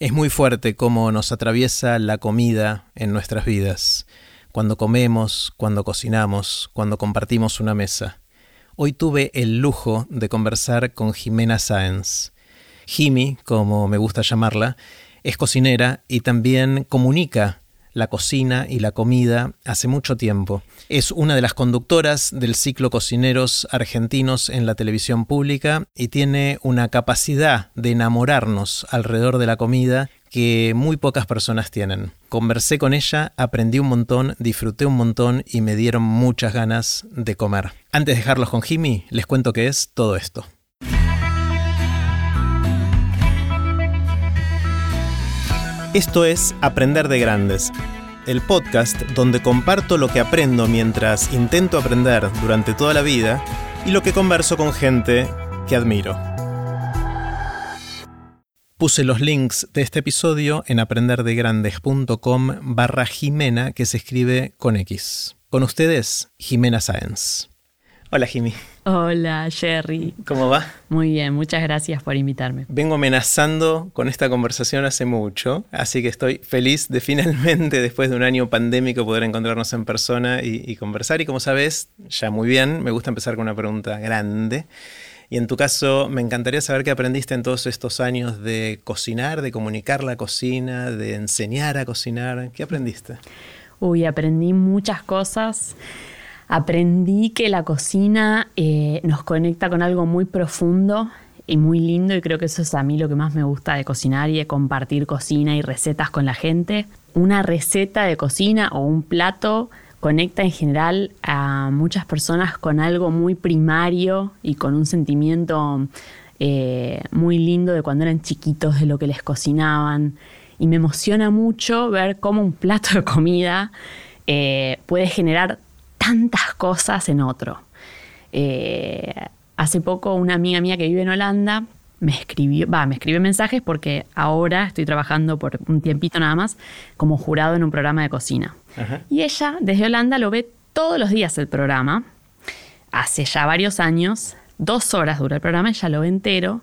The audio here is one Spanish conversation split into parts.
Es muy fuerte cómo nos atraviesa la comida en nuestras vidas, cuando comemos, cuando cocinamos, cuando compartimos una mesa. Hoy tuve el lujo de conversar con Jimena Sáenz. Jimi, como me gusta llamarla, es cocinera y también comunica la cocina y la comida hace mucho tiempo. Es una de las conductoras del ciclo Cocineros Argentinos en la televisión pública y tiene una capacidad de enamorarnos alrededor de la comida que muy pocas personas tienen. Conversé con ella, aprendí un montón, disfruté un montón y me dieron muchas ganas de comer. Antes de dejarlos con Jimmy, les cuento qué es todo esto. Esto es Aprender de Grandes, el podcast donde comparto lo que aprendo mientras intento aprender durante toda la vida y lo que converso con gente que admiro. Puse los links de este episodio en aprenderdegrandes.com barra Jimena que se escribe con X. Con ustedes, Jimena Sáenz. Hola Jimmy. Hola Jerry. ¿Cómo va? Muy bien, muchas gracias por invitarme. Vengo amenazando con esta conversación hace mucho, así que estoy feliz de finalmente, después de un año pandémico, poder encontrarnos en persona y, conversar. Y como sabes, ya muy bien, me gusta empezar con una pregunta grande. Y en tu caso, me encantaría saber qué aprendiste en todos estos años de cocinar, de comunicar la cocina, de enseñar a cocinar. ¿Qué aprendiste? Uy, aprendí muchas cosas aprendí que la cocina eh, nos conecta con algo muy profundo y muy lindo y creo que eso es a mí lo que más me gusta de cocinar y de compartir cocina y recetas con la gente. Una receta de cocina o un plato conecta en general a muchas personas con algo muy primario y con un sentimiento eh, muy lindo de cuando eran chiquitos, de lo que les cocinaban. Y me emociona mucho ver cómo un plato de comida eh, puede generar tantas cosas en otro. Eh, hace poco una amiga mía que vive en Holanda me escribió, va, me escribió mensajes porque ahora estoy trabajando por un tiempito nada más como jurado en un programa de cocina. Y ella desde Holanda lo ve todos los días el programa. Hace ya varios años, dos horas dura el programa, ella lo ve entero.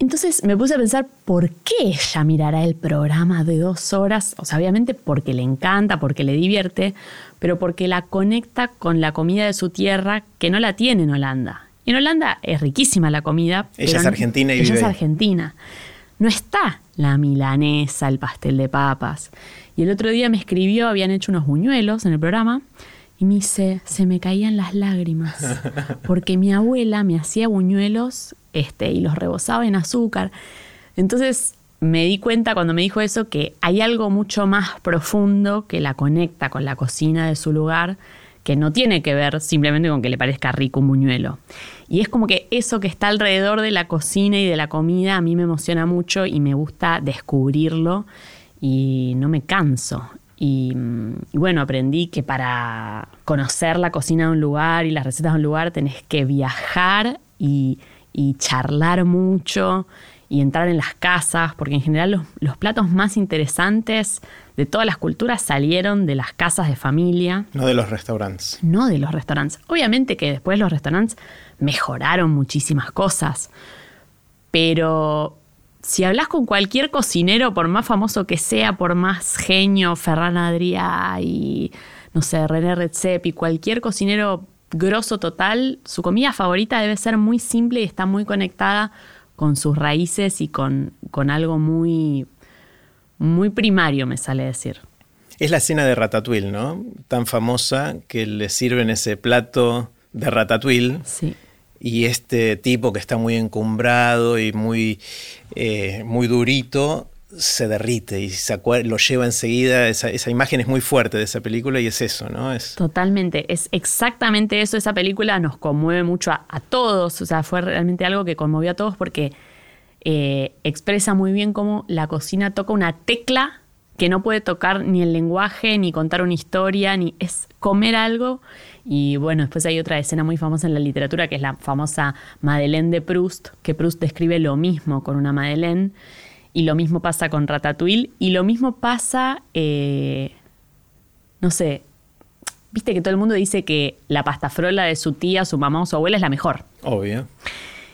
Entonces me puse a pensar, ¿por qué ella mirará el programa de dos horas? O sea, obviamente porque le encanta, porque le divierte, pero porque la conecta con la comida de su tierra que no la tiene en Holanda. En Holanda es riquísima la comida. Ella es argentina y ella vive es argentina. No está la milanesa, el pastel de papas. Y el otro día me escribió, habían hecho unos buñuelos en el programa, y me dice, se me caían las lágrimas, porque mi abuela me hacía buñuelos este, y los rebosaba en azúcar. Entonces me di cuenta cuando me dijo eso que hay algo mucho más profundo que la conecta con la cocina de su lugar, que no tiene que ver simplemente con que le parezca rico un buñuelo. Y es como que eso que está alrededor de la cocina y de la comida a mí me emociona mucho y me gusta descubrirlo y no me canso. Y, y, bueno, aprendí que para conocer la cocina de un lugar y las recetas de un lugar tenés que viajar y, y charlar mucho y entrar en las casas, porque en general los, platos más interesantes de todas las culturas salieron de las casas de familia. No de los restaurantes. No de los restaurantes. Obviamente que después los restaurantes mejoraron muchísimas cosas, pero si hablas con cualquier cocinero, por más famoso que sea, por más genio, Ferran Adrià y, no sé, René Redzepi, y cualquier cocinero grosso total, su comida favorita debe ser muy simple y está muy conectada con sus raíces y con, con algo muy, muy primario, me sale decir. Es la escena de Ratatouille, ¿no? Tan famosa que le sirven ese plato de Ratatouille. Sí. Y este tipo que está muy encumbrado y muy, eh, muy durito se derrite y se lo lleva enseguida. Esa, esa, imagen es muy fuerte de esa película y es eso, ¿no? Es... Totalmente, es exactamente eso. Esa película nos conmueve mucho a, todos, o sea, fue realmente algo que conmovió a todos porque eh, expresa muy bien cómo la cocina toca una tecla que no puede tocar ni el lenguaje, ni contar una historia, ni es comer algo. Y bueno, después hay otra escena muy famosa en la literatura que es la famosa Madeleine de Proust, que Proust describe lo mismo con una Madeleine. Y lo mismo pasa con Ratatouille. Y lo mismo pasa, eh, no sé, viste que todo el mundo dice que la pasta frola de su tía, su mamá o su abuela es la mejor. Obvio.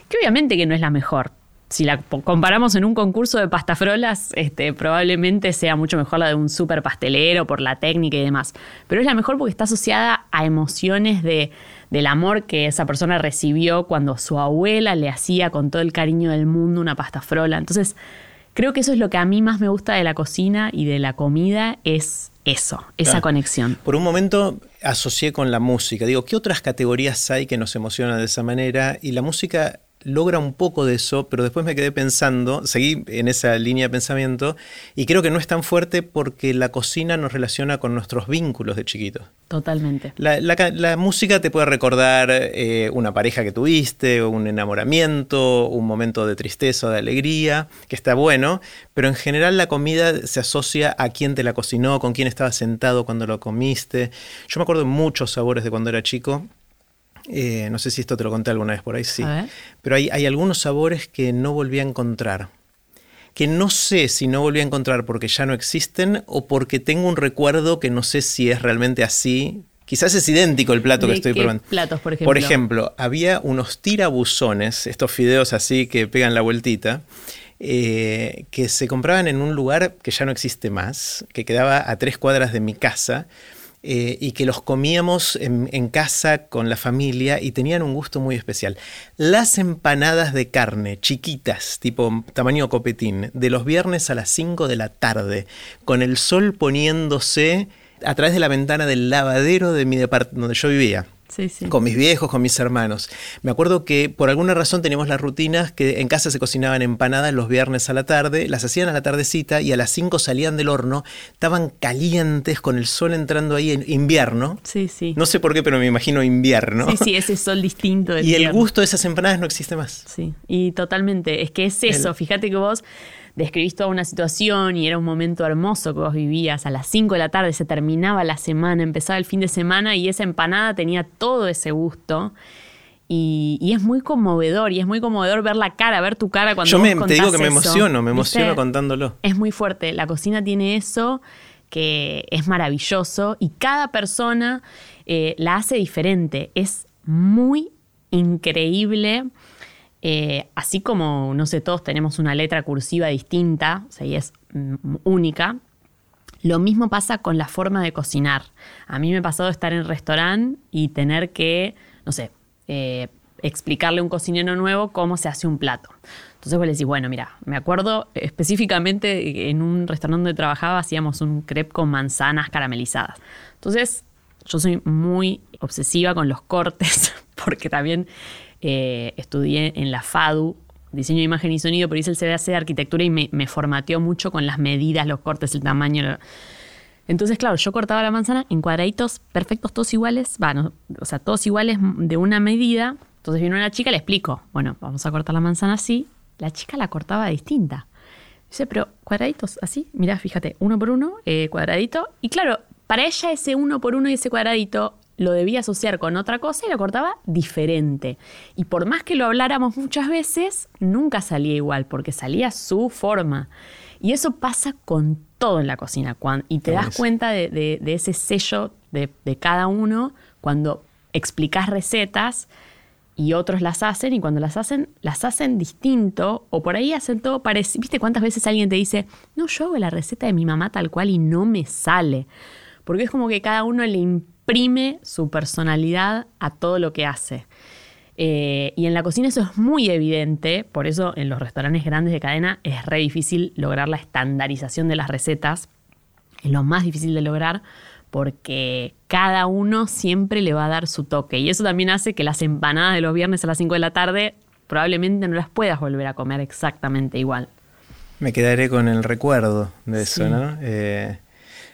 Que obviamente que no es la mejor. si la comparamos en un concurso de pastafrolas, este, probablemente sea mucho mejor la de un super pastelero por la técnica y demás. Pero es la mejor porque está asociada a emociones de, del amor que esa persona recibió cuando su abuela le hacía con todo el cariño del mundo una pastafrola. Entonces, creo que eso es lo que a mí más me gusta de la cocina y de la comida, es eso, esa conexión. Por un momento asocié con la música. Digo, ¿qué otras categorías hay que nos emocionan de esa manera? Y la música logra un poco de eso, pero después me quedé pensando, seguí en esa línea de pensamiento, y creo que no es tan fuerte porque la cocina nos relaciona con nuestros vínculos de chiquitos. Totalmente. La, música te puede recordar eh, una pareja que tuviste, un enamoramiento, un momento de tristeza o de alegría, que está bueno, pero en general la comida se asocia a quién te la cocinó, con quién estabas sentado cuando lo comiste. Yo me acuerdo de muchos sabores de cuando era chico eh, no sé si esto te lo conté alguna vez por ahí, sí. Pero hay, hay algunos sabores que no volví a encontrar. Que no sé si no volví a encontrar porque ya no existen o porque tengo un recuerdo que no sé si es realmente así. Quizás es idéntico el plato que estoy probando. platos, por ejemplo? Por ejemplo, había unos tirabuzones, estos fideos así que pegan la vueltita, eh, que se compraban en un lugar que ya no existe más, que quedaba a tres cuadras de mi casa, eh, y que los comíamos en, casa con la familia y tenían un gusto muy especial. Las empanadas de carne, chiquitas, tipo tamaño copetín, de los viernes a las 5 de la tarde, con el sol poniéndose a través de la ventana del lavadero de mi departamento donde yo vivía con mis viejos, con mis hermanos. Me acuerdo que por alguna razón teníamos las rutinas que en casa se cocinaban empanadas los viernes a la tarde, las hacían a la tardecita y a las 5 salían del horno, estaban calientes con el sol entrando ahí en invierno. Sí, sí. No sé por qué, pero me imagino invierno. Sí, sí, ese sol distinto. y el gusto de esas empanadas no existe más. Sí, y totalmente. Es que es eso. Fíjate que vos describís toda una situación y era un momento hermoso que vos vivías. A las 5 de la tarde se terminaba la semana, empezaba el fin de semana y esa empanada tenía todo ese gusto. Y, es muy conmovedor, y es muy conmovedor ver la cara, ver tu cara cuando Yo me, te digo que me emociono, me emociono contándolo. Es muy fuerte, la cocina tiene eso que es maravilloso y cada persona eh, la hace diferente. Es muy increíble eh, así como, no sé, todos tenemos una letra cursiva distinta, o sea, y es mm, única, lo mismo pasa con la forma de cocinar. A mí me ha pasado estar en restaurante y tener que, no sé, eh, explicarle a un cocinero nuevo cómo se hace un plato. Entonces vos le decís, bueno, mira, me acuerdo específicamente en un restaurante donde trabajaba hacíamos un crepe con manzanas caramelizadas. Entonces yo soy muy obsesiva con los cortes porque también eh, estudié en la FADU, diseño de imagen y sonido, pero hice el CBAC de arquitectura y me, formateó mucho con las medidas, los cortes, el tamaño. Entonces, claro, yo cortaba la manzana en cuadraditos perfectos, todos iguales, bueno, o sea, todos iguales de una medida. Entonces vino una chica, le explico, bueno, vamos a cortar la manzana así. La chica la cortaba distinta. Dice, pero cuadraditos así, mirá, fíjate, uno por uno, eh, cuadradito. Y claro, para ella ese uno por uno y ese cuadradito lo debía asociar con otra cosa y lo cortaba diferente. Y por más que lo habláramos muchas veces, nunca salía igual, porque salía su forma. Y eso pasa con todo en la cocina. y te das cuenta de, ese sello de, cada uno cuando explicas recetas y otros las hacen y cuando las hacen, las hacen distinto o por ahí hacen todo parecido. ¿Viste cuántas veces alguien te dice, no, yo hago la receta de mi mamá tal cual y no me sale? Porque es como que cada uno le imprime su personalidad a todo lo que hace. Eh, y en la cocina eso es muy evidente, por eso en los restaurantes grandes de cadena es re difícil lograr la estandarización de las recetas. Es lo más difícil de lograr porque cada uno siempre le va a dar su toque. Y eso también hace que las empanadas de los viernes a las 5 de la tarde probablemente no las puedas volver a comer exactamente igual. Me quedaré con el recuerdo de eso, ¿no? Eh,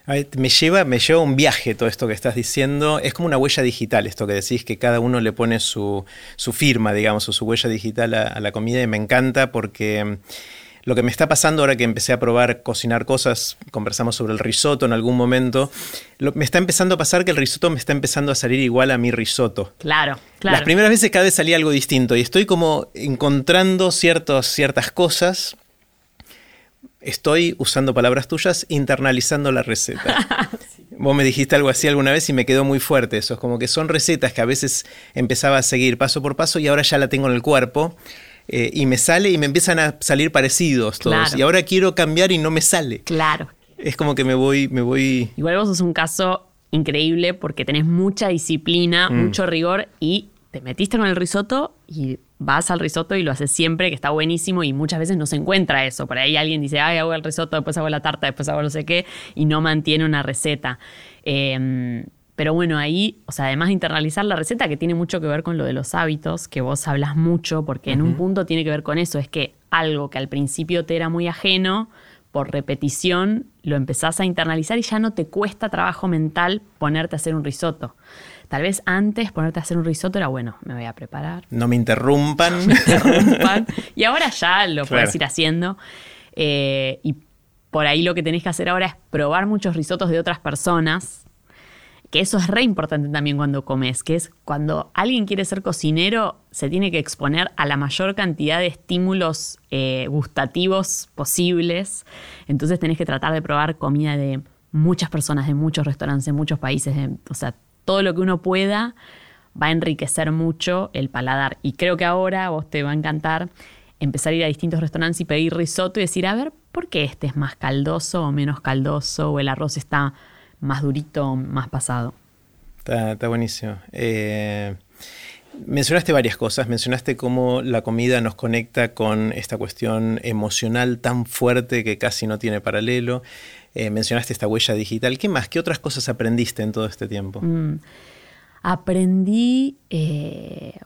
me lleva, me lleva un viaje todo esto que estás diciendo. Es como una huella digital esto que decís, que cada uno le pone su, firma, digamos, o su huella digital a, la comida y me encanta porque mm, lo que me está pasando ahora que empecé a probar cocinar cosas, conversamos sobre el risotto en algún momento, me está empezando a pasar que el risotto me está empezando a salir igual a mi risotto. Claro, claro. Las primeras veces cada vez salía algo distinto y estoy como encontrando ciertos, ciertas cosas estoy, usando palabras tuyas, internalizando la receta. Vos me dijiste algo así alguna vez y me quedó muy fuerte eso. Es como que son recetas que a veces empezaba a seguir paso por paso y ahora ya la tengo en el cuerpo. eh, y me sale y me empiezan a salir parecidos todos. Y ahora quiero cambiar y no me sale. Claro. Es como que me voy, me voy. Igual vos sos un caso increíble porque tenés mucha disciplina, mm. mucho rigor y te metiste con el risotto y vas al risotto y lo haces siempre, que está buenísimo y muchas veces no se encuentra eso. Por ahí alguien dice, ay, hago el risotto, después hago la tarta, después hago no sé qué y no mantiene una receta. Em, pero bueno, ahí, o sea, además de internalizar la receta, que tiene mucho que ver con lo de los hábitos, que vos hablas mucho, porque en un punto tiene que ver con eso, es que algo que al principio te era muy ajeno, por repetición lo empezás a internalizar y ya no te cuesta trabajo mental ponerte a hacer un risotto. Tal vez antes ponerte a hacer un risotto era bueno, me voy a preparar. No me interrumpan. No me interrumpan. y ahora ya lo puedes ir haciendo. Eh, y por ahí lo que tenés que hacer ahora es probar muchos risotos de otras personas. Que eso es re importante también cuando comes, que es cuando alguien quiere ser cocinero, se tiene que exponer a la mayor cantidad de estímulos eh, gustativos posibles. Entonces tenés que tratar de probar comida de muchas personas, de muchos restaurantes, de muchos países. o sea, todo lo que uno pueda va a enriquecer mucho el paladar. Y creo que ahora vos te va a encantar empezar a ir a distintos restaurantes y pedir risotto y decir, a ver, ¿por qué este es más caldoso o menos caldoso? ¿O el arroz está más durito o más pasado? Está, buenísimo. Eh, mencionaste varias cosas. Mencionaste cómo la comida nos conecta con esta cuestión emocional tan fuerte que casi no tiene paralelo. Eh, mencionaste esta huella digital. ¿Qué más? ¿Qué otras cosas aprendiste en todo este tiempo? Mm. Aprendí, eh,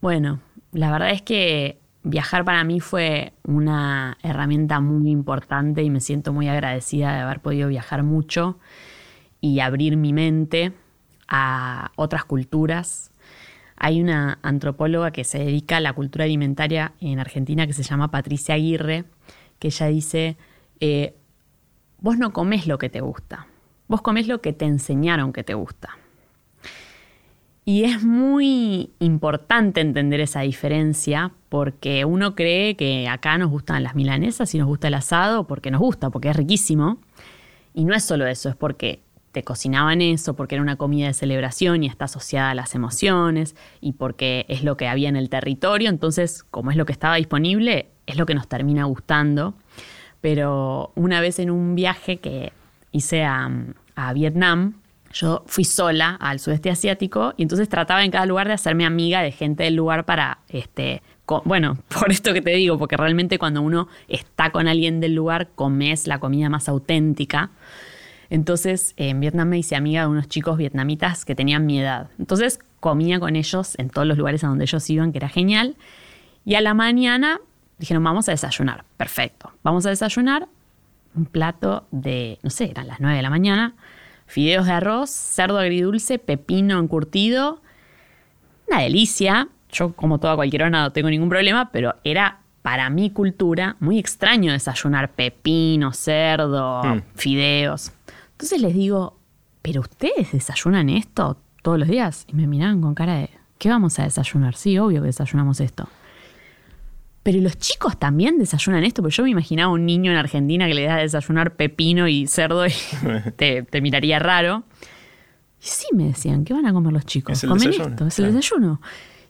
bueno, la verdad es que viajar para mí fue una herramienta muy importante y me siento muy agradecida de haber podido viajar mucho y abrir mi mente a otras culturas. Hay una antropóloga que se dedica a la cultura alimentaria en Argentina que se llama Patricia Aguirre, que ella dice, eh, vos no comes lo que te gusta, vos comes lo que te enseñaron que te gusta. Y es muy importante entender esa diferencia porque uno cree que acá nos gustan las milanesas y nos gusta el asado porque nos gusta, porque es riquísimo. Y no es solo eso, es porque te cocinaban eso, porque era una comida de celebración y está asociada a las emociones y porque es lo que había en el territorio. Entonces, como es lo que estaba disponible, es lo que nos termina gustando pero una vez en un viaje que hice a, Vietnam, yo fui sola al sudeste asiático y entonces trataba en cada lugar de hacerme amiga de gente del lugar para, este, bueno, por esto que te digo, porque realmente cuando uno está con alguien del lugar, comes la comida más auténtica. Entonces en Vietnam me hice amiga de unos chicos vietnamitas que tenían mi edad. Entonces comía con ellos en todos los lugares a donde ellos iban, que era genial. Y a la mañana Dijeron, vamos a desayunar. Perfecto. Vamos a desayunar un plato de, no sé, eran las 9 de la mañana, fideos de arroz, cerdo agridulce, pepino encurtido. Una delicia. Yo, como toda cualquier hora, no tengo ningún problema, pero era para mi cultura muy extraño desayunar pepino, cerdo, hmm. fideos. Entonces les digo, ¿pero ustedes desayunan esto todos los días? Y me miraban con cara de, ¿qué vamos a desayunar? Sí, obvio que desayunamos esto. Pero los chicos también desayunan esto, porque yo me imaginaba un niño en Argentina que le da a desayunar pepino y cerdo y te, miraría raro. Y sí, me decían, ¿qué van a comer los chicos? ¿Comen esto? Es el desayuno.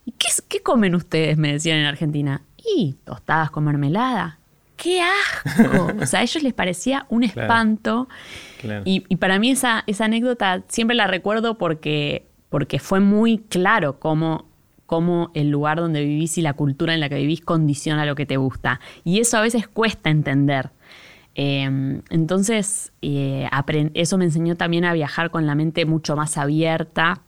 ¿Y qué, qué comen ustedes? Me decían en Argentina. Y tostadas con mermelada. ¡Qué asco! o sea, a ellos les parecía un espanto. Y, y, para mí esa, esa anécdota siempre la recuerdo porque, porque fue muy claro cómo cómo el lugar donde vivís y la cultura en la que vivís condiciona lo que te gusta. Y eso a veces cuesta entender. Em, entonces, eh, eso me enseñó también a viajar con la mente mucho más abierta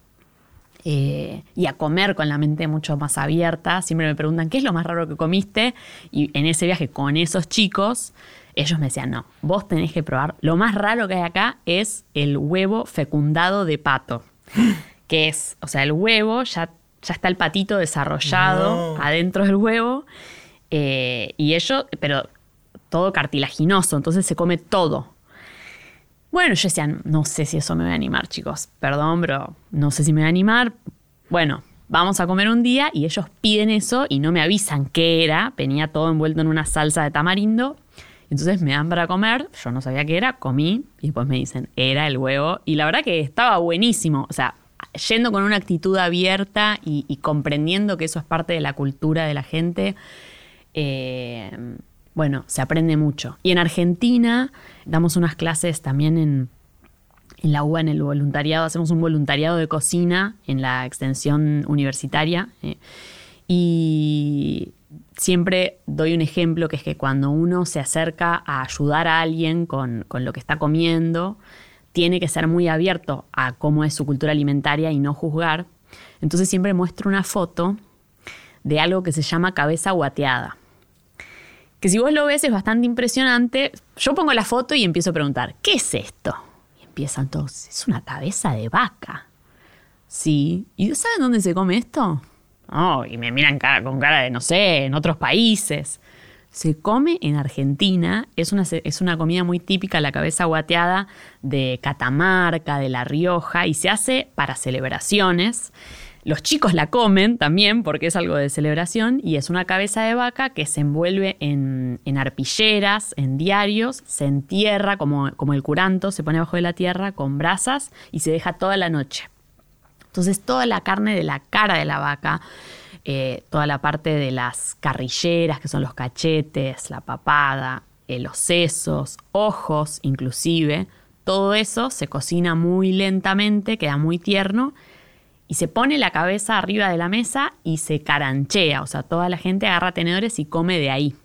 eh, y a comer con la mente mucho más abierta. Siempre me preguntan, ¿qué es lo más raro que comiste? Y en ese viaje con esos chicos, ellos me decían, no, vos tenés que probar. Lo más raro que hay acá es el huevo fecundado de pato. que es, o sea, el huevo ya ya está el patito desarrollado adentro del huevo. Eh, y ello, pero todo cartilaginoso, entonces se come todo. Bueno, yo decía, no sé si eso me va a animar, chicos. Perdón, pero no sé si me va a animar. Bueno, vamos a comer un día y ellos piden eso y no me avisan qué era. Venía todo envuelto en una salsa de tamarindo. Entonces me dan para comer, yo no sabía qué era, comí y después me dicen, era el huevo. Y la verdad que estaba buenísimo. O sea, yendo con una actitud abierta y, comprendiendo que eso es parte de la cultura de la gente, eh, bueno, se aprende mucho. Y en Argentina damos unas clases también en, la UBA, en el voluntariado, hacemos un voluntariado de cocina en la extensión universitaria. Eh, y siempre doy un ejemplo que es que cuando uno se acerca a ayudar a alguien con, lo que está comiendo, tiene que ser muy abierto a cómo es su cultura alimentaria y no juzgar. Entonces siempre muestro una foto de algo que se llama cabeza guateada. Que si vos lo ves es bastante impresionante. Yo pongo la foto y empiezo a preguntar, ¿qué es esto? Y empiezan todos, es una cabeza de vaca. Sí. ¿Y saben dónde se come esto? Oh, y me miran con cara de, no sé, en otros países. Se come en Argentina, es una, es una comida muy típica, la cabeza guateada de Catamarca, de La Rioja, y se hace para celebraciones. Los chicos la comen también porque es algo de celebración y es una cabeza de vaca que se envuelve en, en arpilleras, en diarios, se entierra como, como el curanto, se pone abajo de la tierra con brasas y se deja toda la noche. Entonces toda la carne de la cara de la vaca, eh, toda la parte de las carrilleras, que son los cachetes, la papada, eh, los sesos, ojos inclusive, todo eso se cocina muy lentamente, queda muy tierno y se pone la cabeza arriba de la mesa y se caranchea, o sea, toda la gente agarra tenedores y come de ahí.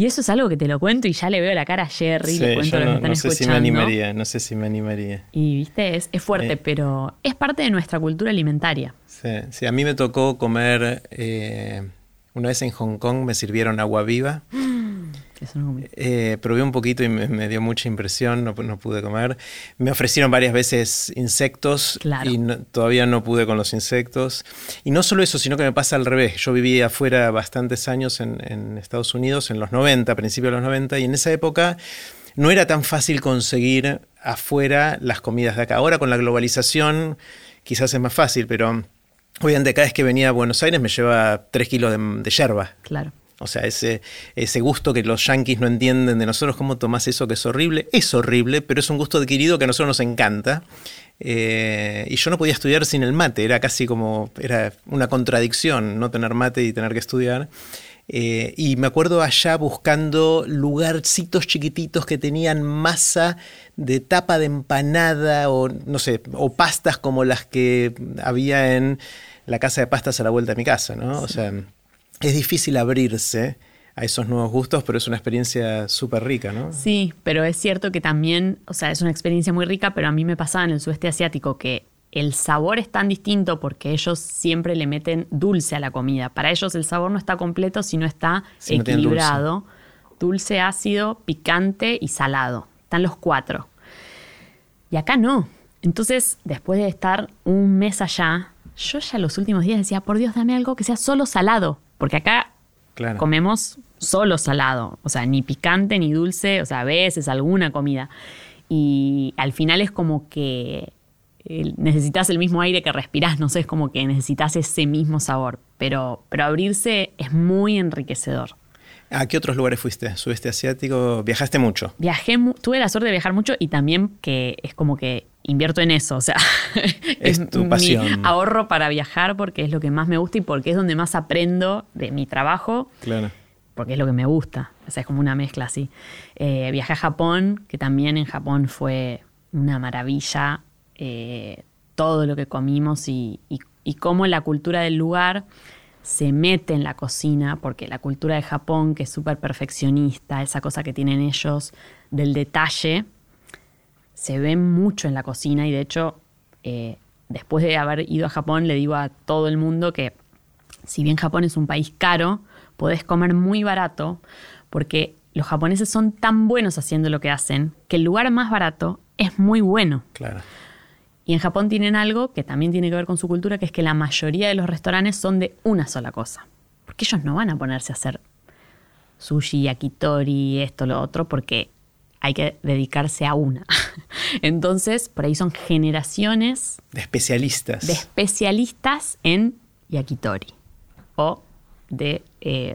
Y eso es algo que te lo cuento y ya le veo la cara a Jerry, le cuento lo que están no sé si me animaría, no sé si me animaría. Y viste, es, fuerte, eh. pero es parte de nuestra cultura alimentaria. Sí, sí a mí me tocó comer, eh, una vez en Hong Kong me sirvieron agua viva. Eh, probé un poquito y me, dio mucha impresión, no, pude comer. Me ofrecieron varias veces insectos y todavía no pude con los insectos. Y no solo eso, sino que me pasa al revés. Yo viví afuera bastantes años en, Estados Unidos, en los 90, principios de los 90, y en esa época no era tan fácil conseguir afuera las comidas de acá. Ahora con la globalización quizás es más fácil, pero... Obviamente cada vez que venía a Buenos Aires me lleva tres kilos de, de yerba. Claro. O sea, ese, ese gusto que los yanquis no entienden de nosotros, ¿cómo tomás eso que es horrible? Es horrible, pero es un gusto adquirido que a nosotros nos encanta. Eh, y yo no podía estudiar sin el mate, era casi como, era una contradicción no tener mate y tener que estudiar. Eh, y me acuerdo allá buscando lugarcitos chiquititos que tenían masa de tapa de empanada o no sé, o pastas como las que había en la casa de pastas a la vuelta de mi casa, ¿no? O sea, es difícil abrirse a esos nuevos gustos, pero es una experiencia súper rica, ¿no? Sí, pero es cierto que también, o sea, es una experiencia muy rica, pero a mí me pasaba en el sudeste asiático que el sabor es tan distinto porque ellos siempre le meten dulce a la comida. Para ellos el sabor no está completo si no está equilibrado. dulce. ácido, picante y salado. Están los cuatro. Y acá no. Entonces, después de estar un mes allá, yo ya los últimos días decía, por Dios, dame algo que sea solo salado porque acá comemos solo salado, o sea, ni picante ni dulce, o sea, a veces alguna comida. Y al final es como que eh, necesitas el mismo aire que respirás, no sé, es como que necesitas ese mismo sabor. Pero, pero abrirse es muy enriquecedor. ¿A qué otros lugares fuiste? ¿Sudeste asiático? ¿Viajaste mucho? Viajé, tuve la suerte de viajar mucho y también que es como que invierto en eso, o sea, es, tu pasión. ahorro para viajar porque es lo que más me gusta y porque es donde más aprendo de mi trabajo. Claro. Porque es lo que me gusta, o sea, es como una mezcla así. Eh, viajé a Japón, que también en Japón fue una maravilla, eh, todo lo que comimos y, y, y cómo la cultura del lugar se mete en la cocina, porque la cultura de Japón, que es súper perfeccionista, esa cosa que tienen ellos del detalle, se ve mucho en la cocina y de hecho, eh, después de haber ido a Japón, le digo a todo el mundo que si bien Japón es un país caro, podés comer muy barato porque los japoneses son tan buenos haciendo lo que hacen que el lugar más barato es muy bueno. Claro. Y en Japón tienen algo que también tiene que ver con su cultura, que es que la mayoría de los restaurantes son de una sola cosa. Porque ellos no van a ponerse a hacer sushi, yakitori, esto, lo otro, porque hay que dedicarse a una. Entonces, por ahí son generaciones de especialistas. De especialistas en yakitori o de eh,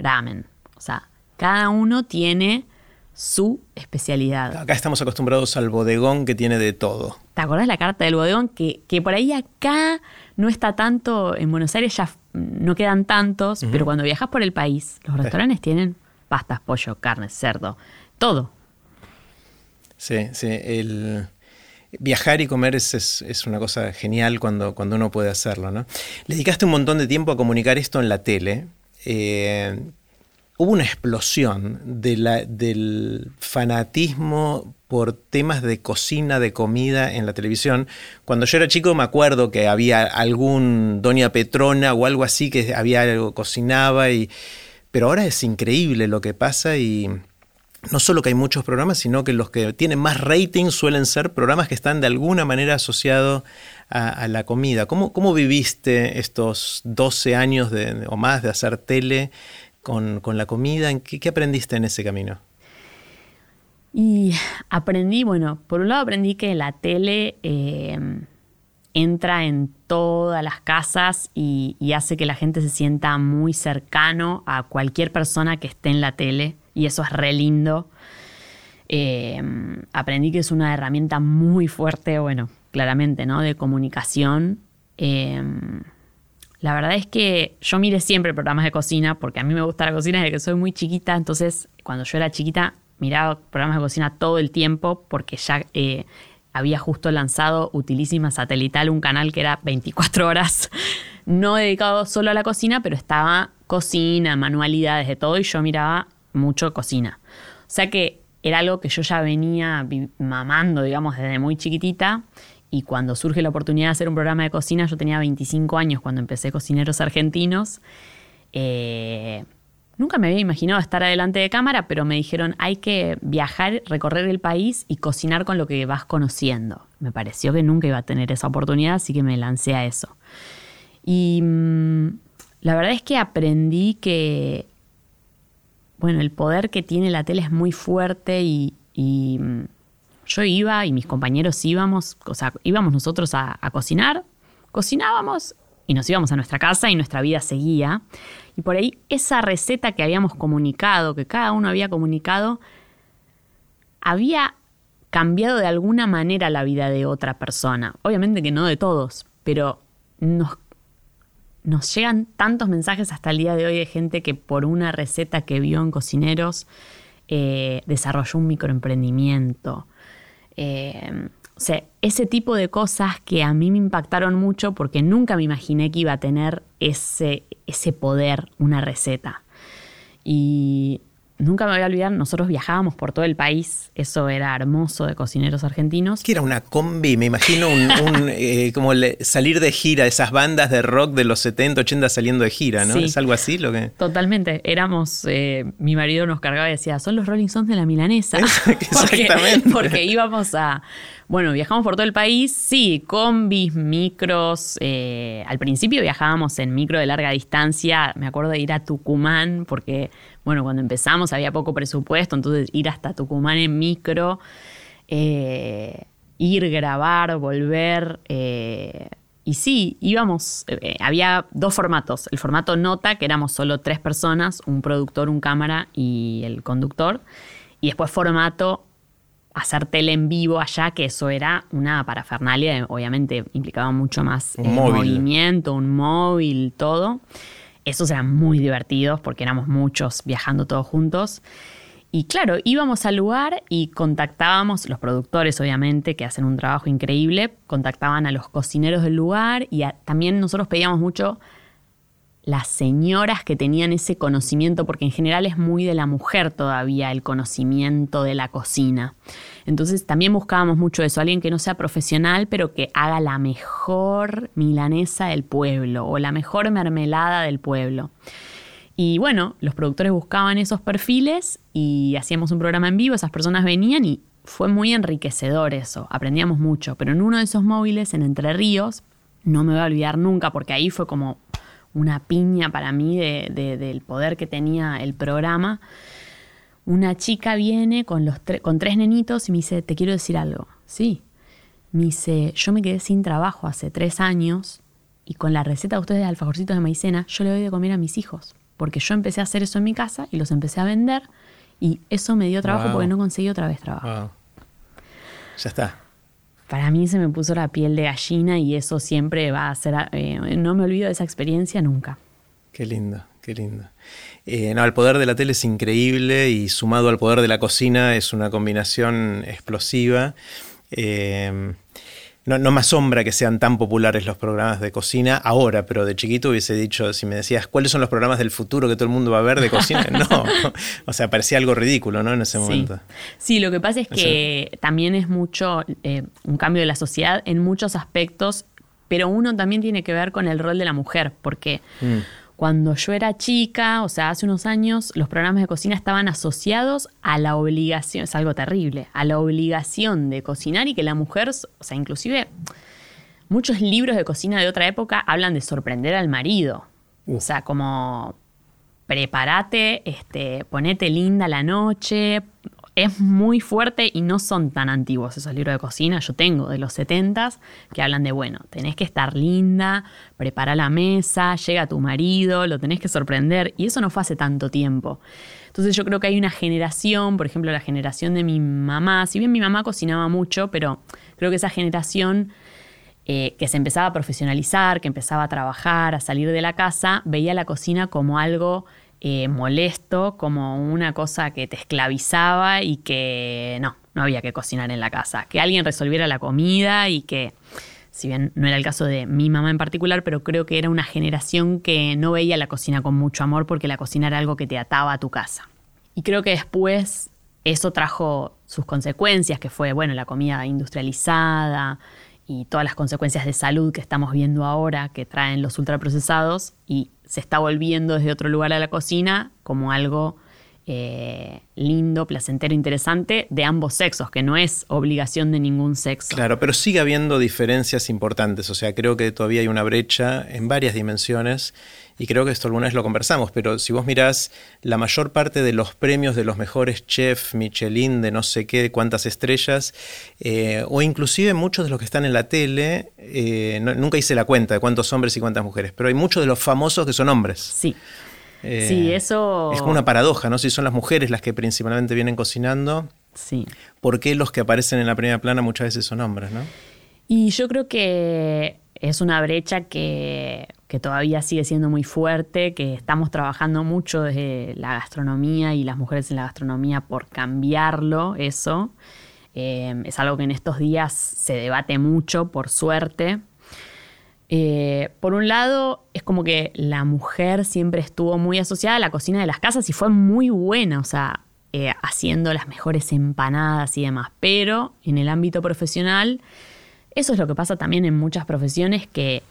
ramen. O sea, cada uno tiene su especialidad. Acá estamos acostumbrados al bodegón que tiene de todo. ¿Te acordás la carta del bodegón? Que, que por ahí acá no está tanto, en Buenos Aires ya no quedan tantos, pero cuando viajas por el país, los restaurantes tienen pastas, pollo, carne, cerdo, todo. Sí, sí. El, viajar y comer es, una cosa genial cuando, cuando uno puede hacerlo. ¿no? Le dedicaste un montón de tiempo a comunicar esto en la tele. Eh, hubo una explosión del fanatismo por temas de cocina, de comida en la televisión. Cuando yo era chico me acuerdo que había algún Doña Petrona o algo así que había algo, cocinaba y... Pero ahora es increíble lo que pasa y no solo que hay muchos programas, sino que los que tienen más rating suelen ser programas que están de alguna manera asociados a, la comida. ¿Cómo, ¿Cómo, viviste estos 12 años de, o más de hacer tele con, la comida? ¿Qué, ¿Qué, aprendiste en ese camino? Y aprendí, bueno, por un lado aprendí que la tele eh, entra en todas las casas y, hace que la gente se sienta muy cercano a cualquier persona que esté en la tele y eso es re lindo. Eh, aprendí que es una herramienta muy fuerte, bueno, claramente, ¿no? De comunicación. Eh, la verdad es que yo miré siempre programas de cocina porque a mí me gusta la cocina desde que soy muy chiquita, entonces cuando yo era chiquita miraba programas de cocina todo el tiempo porque ya eh, había justo lanzado Utilísima Satelital, un canal que era 24 horas, no dedicado solo a la cocina, pero estaba cocina, manualidades, de todo, y yo miraba mucho cocina. O sea que era algo que yo ya venía mamando, digamos, desde muy chiquitita. Y cuando surge la oportunidad de hacer un programa de cocina, yo tenía 25 años cuando empecé Cocineros Argentinos. Eh, nunca me había imaginado estar adelante de cámara, pero me dijeron hay que viajar, recorrer el país y cocinar con lo que vas conociendo. Me pareció que nunca iba a tener esa oportunidad, así que me lancé a eso. Y mm, la verdad es que aprendí que bueno, el poder que tiene la tele es muy fuerte y, mm, yo iba y mis compañeros íbamos, o sea, íbamos nosotros a, cocinar, cocinábamos y nos íbamos a nuestra casa y nuestra vida seguía. Y por ahí esa receta que habíamos comunicado, que cada uno había comunicado, había cambiado de alguna manera la vida de otra persona. Obviamente que no de todos, pero nos llegan tantos mensajes hasta el día de hoy de gente que por una receta que vio en cocineros eh, desarrolló un microemprendimiento. Eh, o sea, ese tipo de cosas que a mí me impactaron mucho porque nunca me imaginé que iba a tener ese, ese poder, una receta. Y nunca me voy a olvidar, nosotros viajábamos por todo el país, eso era hermoso de cocineros argentinos. Que era una combi, me imagino un, eh, como salir de gira, esas bandas de rock de los 70, 80 saliendo de gira, ¿no? ¿Es algo así lo que...? Totalmente, éramos, eh, mi marido nos cargaba y decía, son los Rolling Stones de la milanesa. Exactamente. porque íbamos a bueno, viajamos por todo el país, sí, combis, micros. Eh, al principio viajábamos en micro de larga distancia. Me acuerdo de ir a Tucumán, porque, bueno, cuando empezamos había poco presupuesto, entonces ir hasta Tucumán en micro, eh, ir, grabar, volver. Eh, y sí, íbamos, había dos formatos. El formato nota, que éramos solo tres personas, un productor, un cámara y el conductor. Y después formato hacer tele en vivo allá, que eso era una parafernalia, obviamente implicaba mucho más un eh, movimiento, un móvil, todo. Esos eran muy divertidos porque éramos muchos viajando todos juntos. Y claro, íbamos al lugar y contactábamos, los productores obviamente, que hacen un trabajo increíble, contactaban a los cocineros del lugar y también nosotros pedíamos mucho las señoras que tenían ese conocimiento, porque en general es muy de la mujer todavía el conocimiento de la cocina. Entonces también buscábamos mucho eso, alguien que no sea profesional, pero que haga la mejor milanesa del pueblo o la mejor mermelada del pueblo. Y bueno, los productores buscaban esos perfiles y hacíamos un programa en vivo, esas personas venían y fue muy enriquecedor eso, aprendíamos mucho, pero en uno de esos móviles en Entre Ríos, no me voy a olvidar nunca porque ahí fue como una piña para mí del poder que tenía el programa. Una chica viene con, los con tres nenitos y me dice, te quiero decir algo. Sí. Me dice, yo me quedé sin trabajo hace tres años y con la receta de ustedes de alfajorcitos de maicena, yo le doy de comer a mis hijos. Porque yo empecé a hacer eso en mi casa y los empecé a vender Y eso me dio trabajo porque no conseguí otra vez trabajo. Ya está. Para mí se me puso la piel de gallina y eso siempre va a ser... Eh, no me olvido de esa experiencia nunca. Qué lindo, qué lindo. Eh, no, el poder de la tele es increíble y sumado al poder de la cocina es una combinación explosiva. Eh, no, no, me asombra que sean tan populares los programas de cocina ahora, pero de chiquito hubiese dicho, si me decías, ¿cuáles son los programas del futuro que todo el mundo va a ver de cocina? No, o sea, parecía algo ridículo, ¿no? En ese momento. Sí, lo que pasa es que también es mucho eh, un cambio de la sociedad en muchos aspectos, pero uno también tiene que ver con el rol de la mujer, porque... Mm. Cuando yo era chica, o sea, hace unos años, los programas de cocina estaban asociados a la obligación, es algo terrible, a la obligación de cocinar y que la mujer, o sea, inclusive muchos libros de cocina de otra época hablan de sorprender al marido. O sea, como prepárate, este, ponete linda la noche, es muy fuerte y no son tan antiguos esos libros de cocina. Yo tengo de los 70 que hablan de, bueno, tenés que estar linda, prepara la mesa, llega tu marido, lo tenés que sorprender. Y eso no fue hace tanto tiempo. Entonces yo creo que hay una generación, por ejemplo, la generación de mi mamá, si bien mi mamá cocinaba mucho, pero creo que esa generación eh, que se empezaba a profesionalizar, que empezaba a trabajar, a salir de la casa, veía la cocina como algo eh, molesto, como una cosa que te esclavizaba y que no, no había que cocinar en la casa. Que alguien resolviera la comida y que, si bien no era el caso de mi mamá en particular, pero creo que era una generación que no veía la cocina con mucho amor porque la cocina era algo que te ataba a tu casa. Y creo que después eso trajo sus consecuencias, que fue, bueno, la comida industrializada, y todas las consecuencias de salud que estamos viendo ahora que traen los ultraprocesados y se está volviendo desde otro lugar a la cocina como algo eh, lindo, placentero, interesante de ambos sexos, que no es obligación de ningún sexo. Claro, pero sigue habiendo diferencias importantes, o sea, creo que todavía hay una brecha en varias dimensiones y creo que esto alguna vez lo conversamos, pero si vos mirás la mayor parte de los premios de los mejores chefs, Michelin, de no sé qué, cuántas estrellas, eh, o inclusive muchos de los que están en la tele, eh, nunca hice la cuenta de cuántos hombres y cuántas mujeres, pero hay muchos de los famosos que son hombres. Sí. Eh, sí, eso. Es como una paradoja, ¿no? Si son las mujeres las que principalmente vienen cocinando. Sí. ¿Por qué los que aparecen en la primera plana muchas veces son hombres, no? Y yo creo que es una brecha que, todavía sigue siendo muy fuerte, que estamos trabajando mucho desde la gastronomía y las mujeres en la gastronomía por cambiarlo, eso. Eh, es algo que en estos días se debate mucho, por suerte. Eh, por un lado, es como que la mujer siempre estuvo muy asociada a la cocina de las casas y fue muy buena, o sea, eh, haciendo las mejores empanadas y demás. Pero en el ámbito profesional, eso es lo que pasa también en muchas profesiones que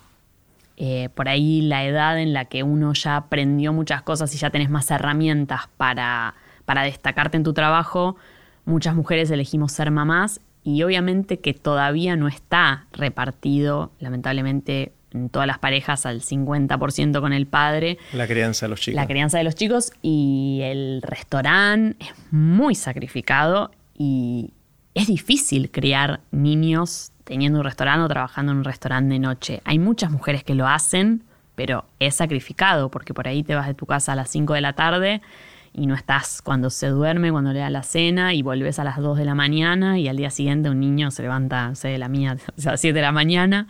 eh, por ahí la edad en la que uno ya aprendió muchas cosas y ya tenés más herramientas para, para destacarte en tu trabajo, muchas mujeres elegimos ser mamás y obviamente que todavía no está repartido, lamentablemente, en todas las parejas al 50% con el padre. La crianza de los chicos. La crianza de los chicos y el restaurante es muy sacrificado y es difícil criar niños teniendo un restaurante o trabajando en un restaurante de noche. Hay muchas mujeres que lo hacen, pero es sacrificado porque por ahí te vas de tu casa a las 5 de la tarde y no estás cuando se duerme, cuando le da la cena y volvés a las 2 de la mañana y al día siguiente un niño se levanta, no sé, la mía, a las 7 de la mañana.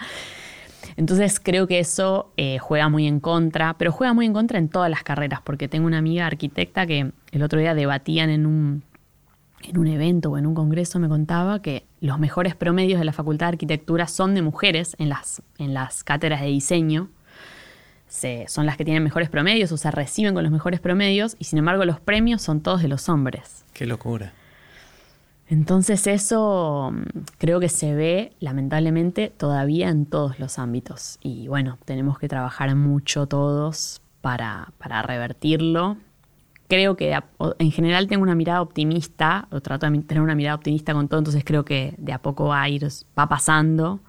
Entonces creo que eso eh, juega muy en contra, pero juega muy en contra en todas las carreras, porque tengo una amiga arquitecta que el otro día debatían en un, en un evento o en un congreso, me contaba que los mejores promedios de la Facultad de Arquitectura son de mujeres en las, en las cátedras de diseño son las que tienen mejores promedios o se reciben con los mejores promedios y sin embargo los premios son todos de los hombres. Qué locura. Entonces eso mm, creo que se ve lamentablemente todavía en todos los ámbitos y bueno, tenemos que trabajar mucho todos para, para revertirlo. Creo que en general tengo una mirada optimista, o trato de tener una mirada optimista con todo, entonces creo que de a poco va a ir, va pasando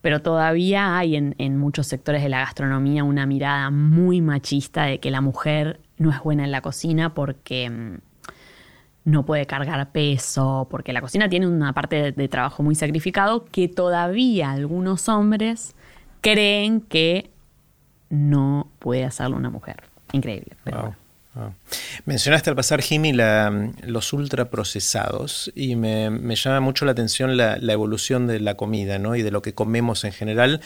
pero todavía hay en, muchos sectores de la gastronomía una mirada muy machista de que la mujer no es buena en la cocina porque mm, no puede cargar peso, porque la cocina tiene una parte de, trabajo muy sacrificado que todavía algunos hombres creen que no puede hacerlo una mujer. Increíble. Pero Ah. Mencionaste al pasar, Jimmy, los ultraprocesados y me, llama mucho la atención la, evolución de la comida ¿no? y de lo que comemos en general.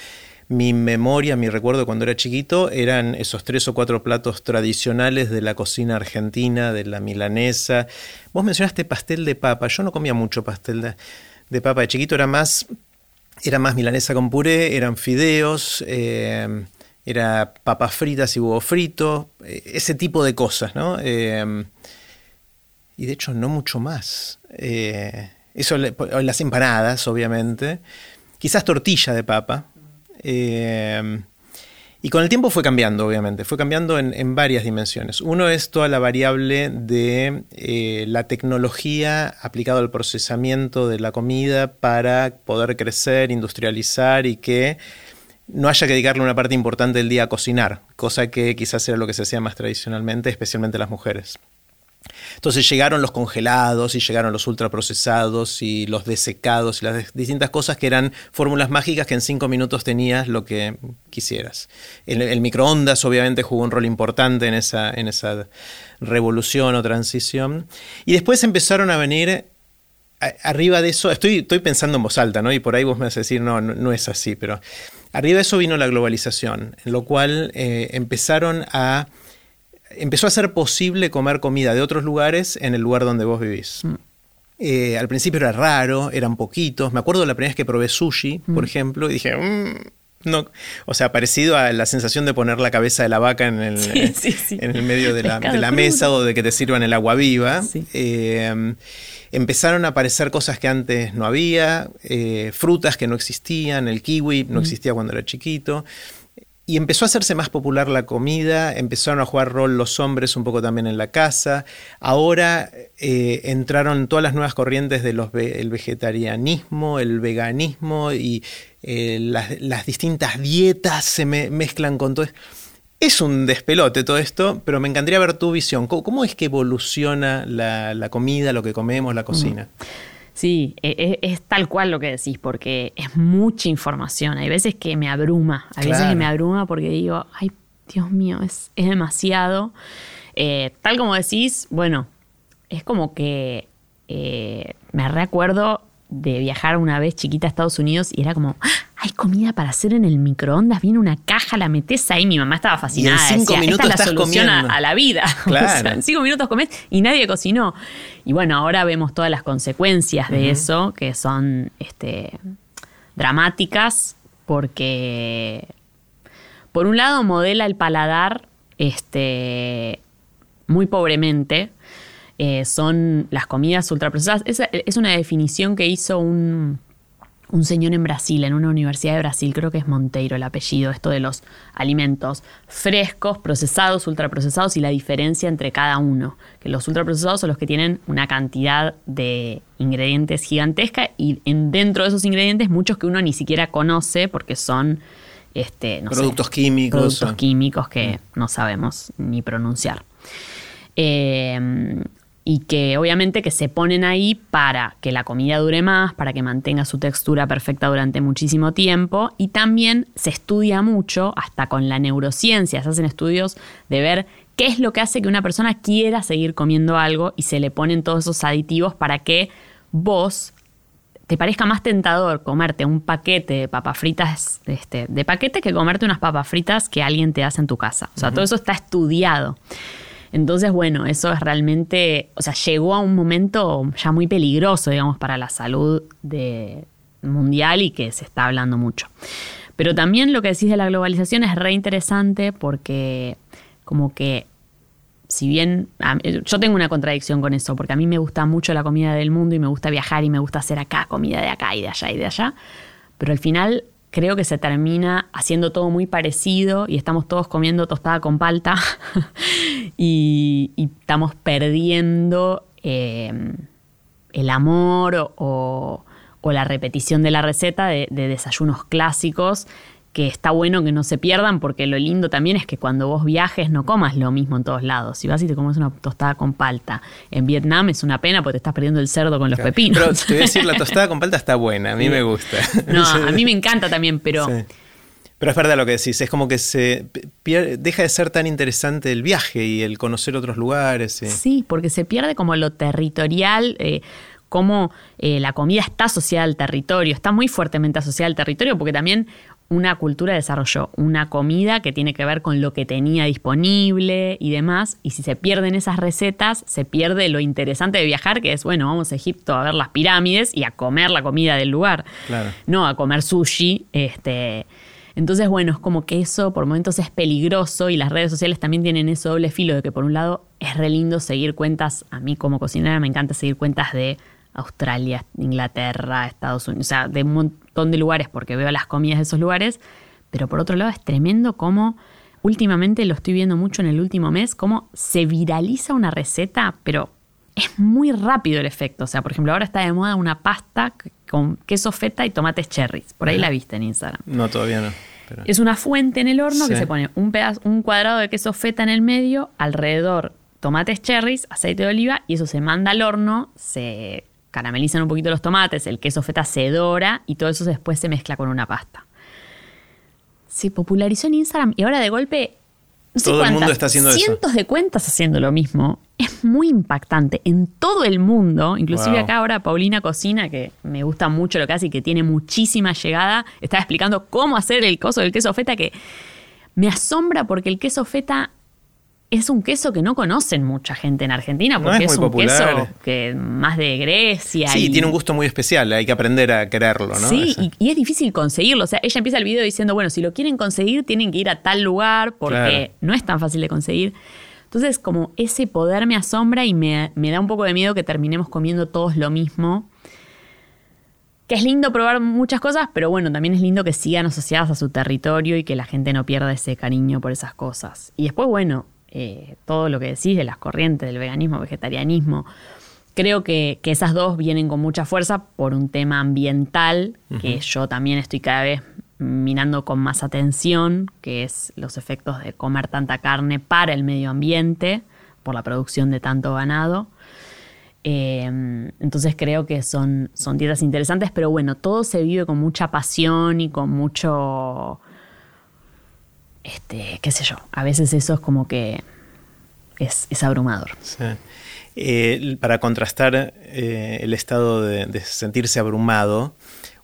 Mi memoria, mi recuerdo cuando era chiquito eran esos tres o cuatro platos tradicionales de la cocina argentina, de la milanesa. Vos mencionaste pastel de papa. Yo no comía mucho pastel de, papa. De chiquito era más, era más milanesa con puré, eran fideos. Eh, era papas fritas y huevo frito, eh, ese tipo de cosas, ¿no? Eh, y de hecho no mucho más. Eh, eso, las empanadas, obviamente. Quizás tortilla de papa. y con el tiempo fue cambiando, obviamente. Fue cambiando en, varias dimensiones. Uno es toda la variable de la tecnología aplicada al procesamiento de la comida para poder crecer, industrializar y que no haya que dedicarle una parte importante del día a cocinar, cosa que quizás era lo que se hacía más tradicionalmente, especialmente las mujeres. Entonces llegaron los congelados y llegaron los ultraprocesados y los desecados y las distintas cosas que eran fórmulas mágicas que en cinco minutos tenías lo que quisieras. El, microondas obviamente jugó un rol importante en esa, en esa revolución o transición. Y después empezaron a venir arriba de eso, estoy, estoy pensando en voz alta, ¿no? Y por ahí vos me vas a decir, no, no es así, pero Arriba de eso vino la globalización, en lo cual eh, empezaron a empezó a ser posible comer comida de otros lugares en el lugar donde vos vivís. Mm. Eh, al principio era raro, eran poquitos. Me acuerdo la primera vez que probé sushi, por mm. ejemplo, y dije, mm, no, o sea, parecido a la sensación de poner la cabeza de la vaca en el, En el medio de la, mesa o de que te sirvan el agua viva. Eh, empezaron a aparecer cosas que antes no había, eh, frutas que no existían, el kiwi no existía cuando era chiquito. Y empezó a hacerse más popular la comida, empezaron a jugar rol los hombres un poco también en la casa. Ahora eh, entraron todas las nuevas corrientes del vegetarianismo, el veganismo y eh, las, distintas dietas se mezclan con todo. Es un despelote todo esto, pero me encantaría ver tu visión. ¿Cómo, es que evoluciona la, comida, lo que comemos, la cocina? Sí, e, e, es, tal cual lo que decís, porque es mucha información. Hay veces que me abruma, hay veces que me abruma porque digo, ay, Dios mío, es, demasiado. Eh, tal como decís, bueno, es como que eh, me recuerdo de viajar una vez chiquita a Estados Unidos y era como, ¡Ah! hay comida para hacer en el microondas, viene una caja, la metes ahí. Mi mamá estaba fascinada. en cinco minutos Esta es la solución a, la vida. en cinco minutos comés y nadie cocinó. Y bueno, ahora vemos todas las consecuencias de eso, que son este, dramáticas, porque por un lado modela el paladar este, muy pobremente eh, son las comidas ultraprocesadas. Esa es una definición que hizo un, señor en Brasil, en una universidad de Brasil, creo que es Monteiro el apellido, esto de los alimentos frescos, procesados, ultraprocesados y la diferencia entre cada uno. Que los ultraprocesados son los que tienen una cantidad de ingredientes gigantesca y dentro de esos ingredientes muchos que uno ni siquiera conoce porque son este, productos químicos. Productos químicos que mm. no sabemos ni pronunciar. Eh, y que obviamente que se ponen ahí para que la comida dure más, para que mantenga su textura perfecta durante muchísimo tiempo y también se estudia mucho, hasta con la neurociencia, se hacen estudios de ver qué es lo que hace que una persona quiera seguir comiendo algo y se le ponen todos esos aditivos para que vos te parezca más tentador comerte un paquete de papas fritas este, de paquete que comerte unas papas fritas que alguien te hace en tu casa. O sea, todo eso está estudiado. Entonces, bueno, eso es realmente, o sea, llegó a un momento ya muy peligroso, digamos, para la salud mundial y que se está hablando mucho. Pero también lo que decís de la globalización es re interesante porque como que si bien yo tengo una contradicción con eso, porque a mí me gusta mucho la comida del mundo y me gusta viajar y me gusta hacer acá comida de acá y de allá y de allá, pero al final creo que se termina haciendo todo muy parecido y estamos todos comiendo tostada con palta y, estamos perdiendo em, el amor o, la repetición de la receta de desayunos clásicos que está bueno que no se pierdan porque lo lindo también es que cuando vos viajes no comas lo mismo en todos lados. Si vas y te comes una tostada con palta en Vietnam es una pena porque te estás perdiendo el cerdo con los pepinos. Pero te voy a decir, la tostada con palta está buena, a mí me gusta. No, a mí me encanta también, pero... Pero es verdad lo que decís, es como que se deja de ser tan interesante el viaje y el conocer otros lugares. Sí, porque se pierde como lo territorial. Eh, cómo eh, la comida está asociada al territorio, está muy fuertemente asociada al territorio, porque también una cultura desarrolló una comida que tiene que ver con lo que tenía disponible y demás, y si se pierden esas recetas, se pierde lo interesante de viajar, que es, bueno, vamos a Egipto a ver las pirámides y a comer la comida del lugar, no a comer sushi, este... Entonces, bueno, es como que eso por momentos es peligroso y las redes sociales también tienen ese doble filo de que por un lado es re lindo seguir cuentas, a mí como cocinera me encanta seguir cuentas de Australia, Inglaterra, Estados Unidos, o sea, de un montón de lugares porque veo las comidas de esos lugares, pero por otro lado es tremendo cómo últimamente lo estoy viendo mucho en el último mes, cómo se viraliza una receta, pero es muy rápido el efecto. O sea, por ejemplo, ahora está de moda una pasta con queso feta y tomates cherries. Por ahí la viste en Instagram. No, todavía no. Es una fuente en el horno que se pone un, pedazo, un cuadrado de queso feta en el medio, alrededor tomates cherries, aceite de oliva y eso se manda al horno, se caramelizan un poquito los tomates, el queso feta se dora y todo eso después se mezcla con una pasta. Se popularizó en Instagram y ahora de golpe todo el mundo está haciendo cientos de cuentas haciendo lo mismo. Es muy impactante en todo el mundo, inclusive acá ahora Paulina Cocina, que me gusta mucho lo que hace y que tiene muchísima llegada, está explicando cómo hacer el coso del queso feta que me asombra porque el queso feta es un queso que no conocen mucha gente en Argentina, porque es, un queso que más de Grecia. Sí, tiene un gusto muy especial, hay que aprender a quererlo, ¿no? Sí, y, es difícil conseguirlo. O sea, ella empieza el video diciendo, bueno, si lo quieren conseguir, tienen que ir a tal lugar, porque no es tan fácil de conseguir. Entonces, como ese poder me asombra y me, me da un poco de miedo que terminemos comiendo todos lo mismo. Que es lindo probar muchas cosas, pero bueno, también es lindo que sigan asociadas a su territorio y que la gente no pierda ese cariño por esas cosas. Y después, bueno, eh, todo lo que decís de las corrientes del veganismo, vegetarianismo. Creo que, esas dos vienen con mucha fuerza por un tema ambiental, que yo también estoy cada vez mirando con más atención, que es los efectos de comer tanta carne para el medio ambiente, por la producción de tanto ganado. Eh, entonces creo que son, son dietas interesantes, pero bueno, todo se vive con mucha pasión y con mucho este, qué sé yo, a veces eso es como que es, abrumador. Eh, para contrastar eh, el estado de, sentirse abrumado,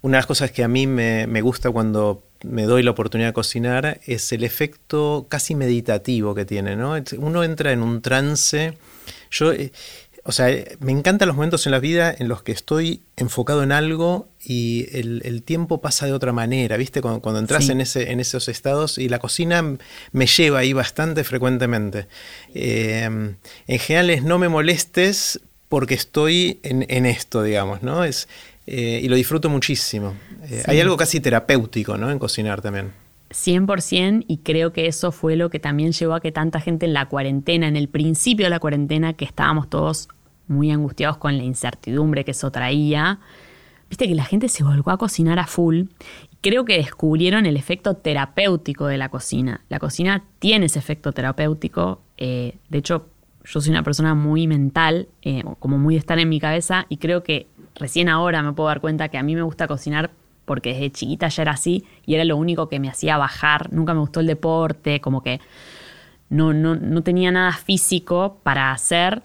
una de las cosas que a mí me, me, gusta cuando me doy la oportunidad de cocinar es el efecto casi meditativo que tiene, ¿no? Uno entra en un trance. Yo eh, o sea, me encantan los momentos en la vida en los que estoy enfocado en algo y el, tiempo pasa de otra manera, ¿viste? Cuando, entras en, ese, en esos estados y la cocina me lleva ahí bastante frecuentemente. Eh, en general es no me molestes porque estoy en, esto, digamos, ¿no? Es, eh, y lo disfruto muchísimo. Eh, hay algo casi terapéutico, ¿no? En cocinar también. 100% y creo que eso fue lo que también llevó a que tanta gente en la cuarentena, en el principio de la cuarentena, que estábamos todos muy angustiados con la incertidumbre que eso traía, viste que la gente se volvió a cocinar a full. Creo que descubrieron el efecto terapéutico de la cocina. La cocina tiene ese efecto terapéutico. Eh, de hecho, yo soy una persona muy mental, eh, como muy de estar en mi cabeza, y creo que recién ahora me puedo dar cuenta que a mí me gusta cocinar porque desde chiquita ya era así y era lo único que me hacía bajar. Nunca me gustó el deporte, como que no, no, no tenía nada físico para hacer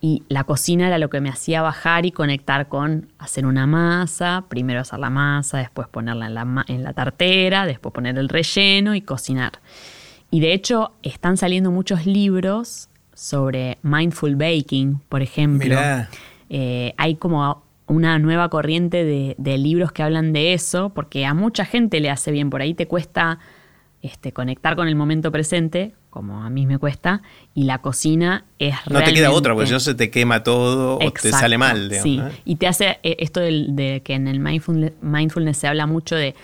y la cocina era lo que me hacía bajar y conectar con hacer una masa, primero hacer la masa, después ponerla en la, en la tartera, después poner el relleno y cocinar. Y de hecho están saliendo muchos libros sobre mindful baking, por ejemplo. Eh, hay como una nueva corriente de, de, libros que hablan de eso, porque a mucha gente le hace bien, por ahí te cuesta este, conectar con el momento presente, como a mí me cuesta, y la cocina es No te queda otra, porque si no se te quema todo o te sale mal. sí, y te hace eh, esto de, que en el mindfulness, se habla mucho de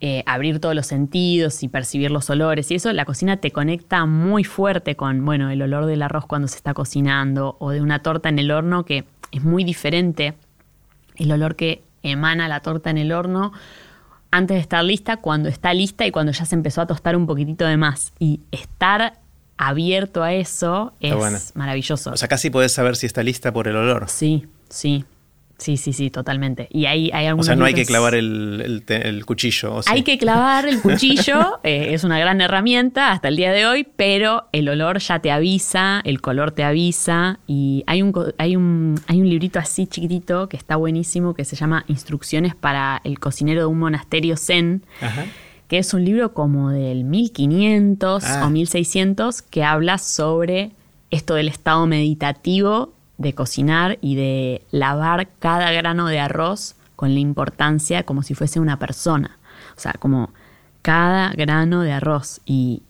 eh, abrir todos los sentidos y percibir los olores y eso, la cocina te conecta muy fuerte con, bueno, el olor del arroz cuando se está cocinando o de una torta en el horno que es muy diferente el olor que emana la torta en el horno antes de estar lista, cuando está lista y cuando ya se empezó a tostar un poquitito de más. Y estar abierto a eso es maravilloso. O sea, casi podés saber si está lista por el olor. Sí, sí. Sí, sí, sí, totalmente. Y hay, hay O sea, no hay que clavar el, cuchillo. Hay que clavar el cuchillo, eh, es una gran herramienta hasta el día de hoy, pero el olor ya te avisa, el color te avisa. Y hay un, hay un, hay un librito así chiquitito que está buenísimo que se llama Instrucciones para el cocinero de un monasterio zen. que es un libro como del 1500 o 1600 ah. que habla sobre esto del estado meditativo de cocinar y de lavar cada grano de arroz con la importancia como si fuese una persona. O sea, como cada grano de arroz. Y,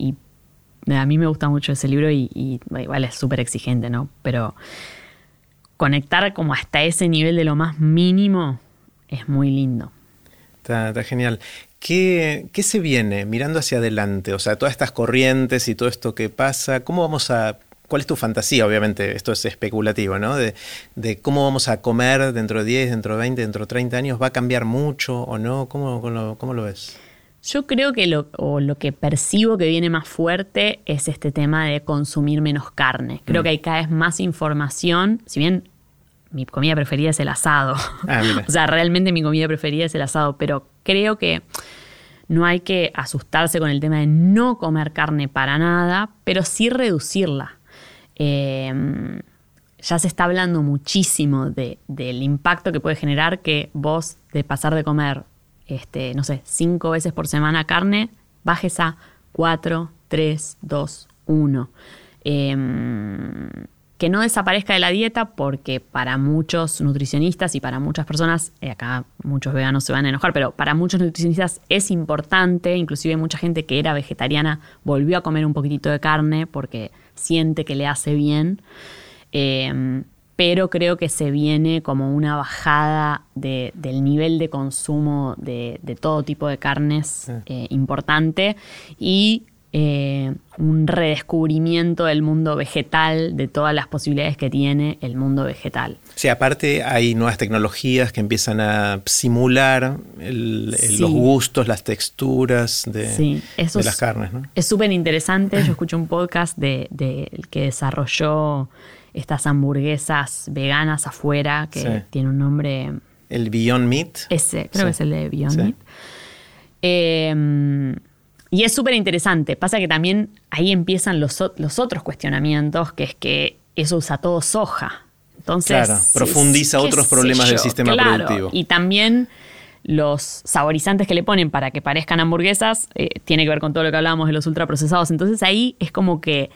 a mí me gusta mucho ese libro y, igual es súper exigente, ¿no? Pero conectar como hasta ese nivel de lo más mínimo es muy lindo. Está, genial. ¿Qué, ¿Qué, se viene mirando hacia adelante? O sea, todas estas corrientes y todo esto que pasa, ¿cómo vamos a ¿Cuál es tu fantasía? Obviamente, esto es especulativo, ¿no? De, cómo vamos a comer dentro de 10, dentro de 20, dentro de 30 años. ¿Va a cambiar mucho o no? ¿Cómo, cómo, lo, ves? Yo creo que lo, lo que percibo que viene más fuerte es este tema de consumir menos carne. Creo mm. que hay cada vez más información, si bien mi comida preferida es el asado. Ah, o sea, realmente mi comida preferida es el asado, pero creo que no hay que asustarse con el tema de no comer carne para nada, pero sí reducirla. Em, ya se está hablando muchísimo del impacto que puede generar que vos de pasar de comer, este, no sé, cinco veces por semana carne, bajes a cuatro, tres, dos, uno. Em, que no desaparezca de la dieta porque para muchos nutricionistas y para muchas personas, eh, acá muchos veganos se van a enojar, pero para muchos nutricionistas es importante, inclusive mucha gente que era vegetariana volvió a comer un poquitito de carne porque siente que le hace bien. Em, pero creo que se viene como una bajada del nivel de consumo de, todo tipo de carnes eh, importante y eh, un redescubrimiento del mundo vegetal, de todas las posibilidades que tiene el mundo vegetal. Sí, aparte hay nuevas tecnologías que empiezan a simular los gustos, las texturas de, las carnes. Es súper interesante. Yo escuché un podcast de, que desarrolló estas hamburguesas veganas afuera, que tiene un nombre... El Beyond Meat. Ese, creo que es el de Beyond Meat. Eh, y es súper interesante. Pasa que también ahí empiezan los, los, otros cuestionamientos, que es que eso usa todo soja. Entonces, claro, profundiza otros problemas del sistema productivo. Y también los saborizantes que le ponen para que parezcan hamburguesas eh, tiene que ver con todo lo que hablábamos de los ultraprocesados. Entonces ahí es como que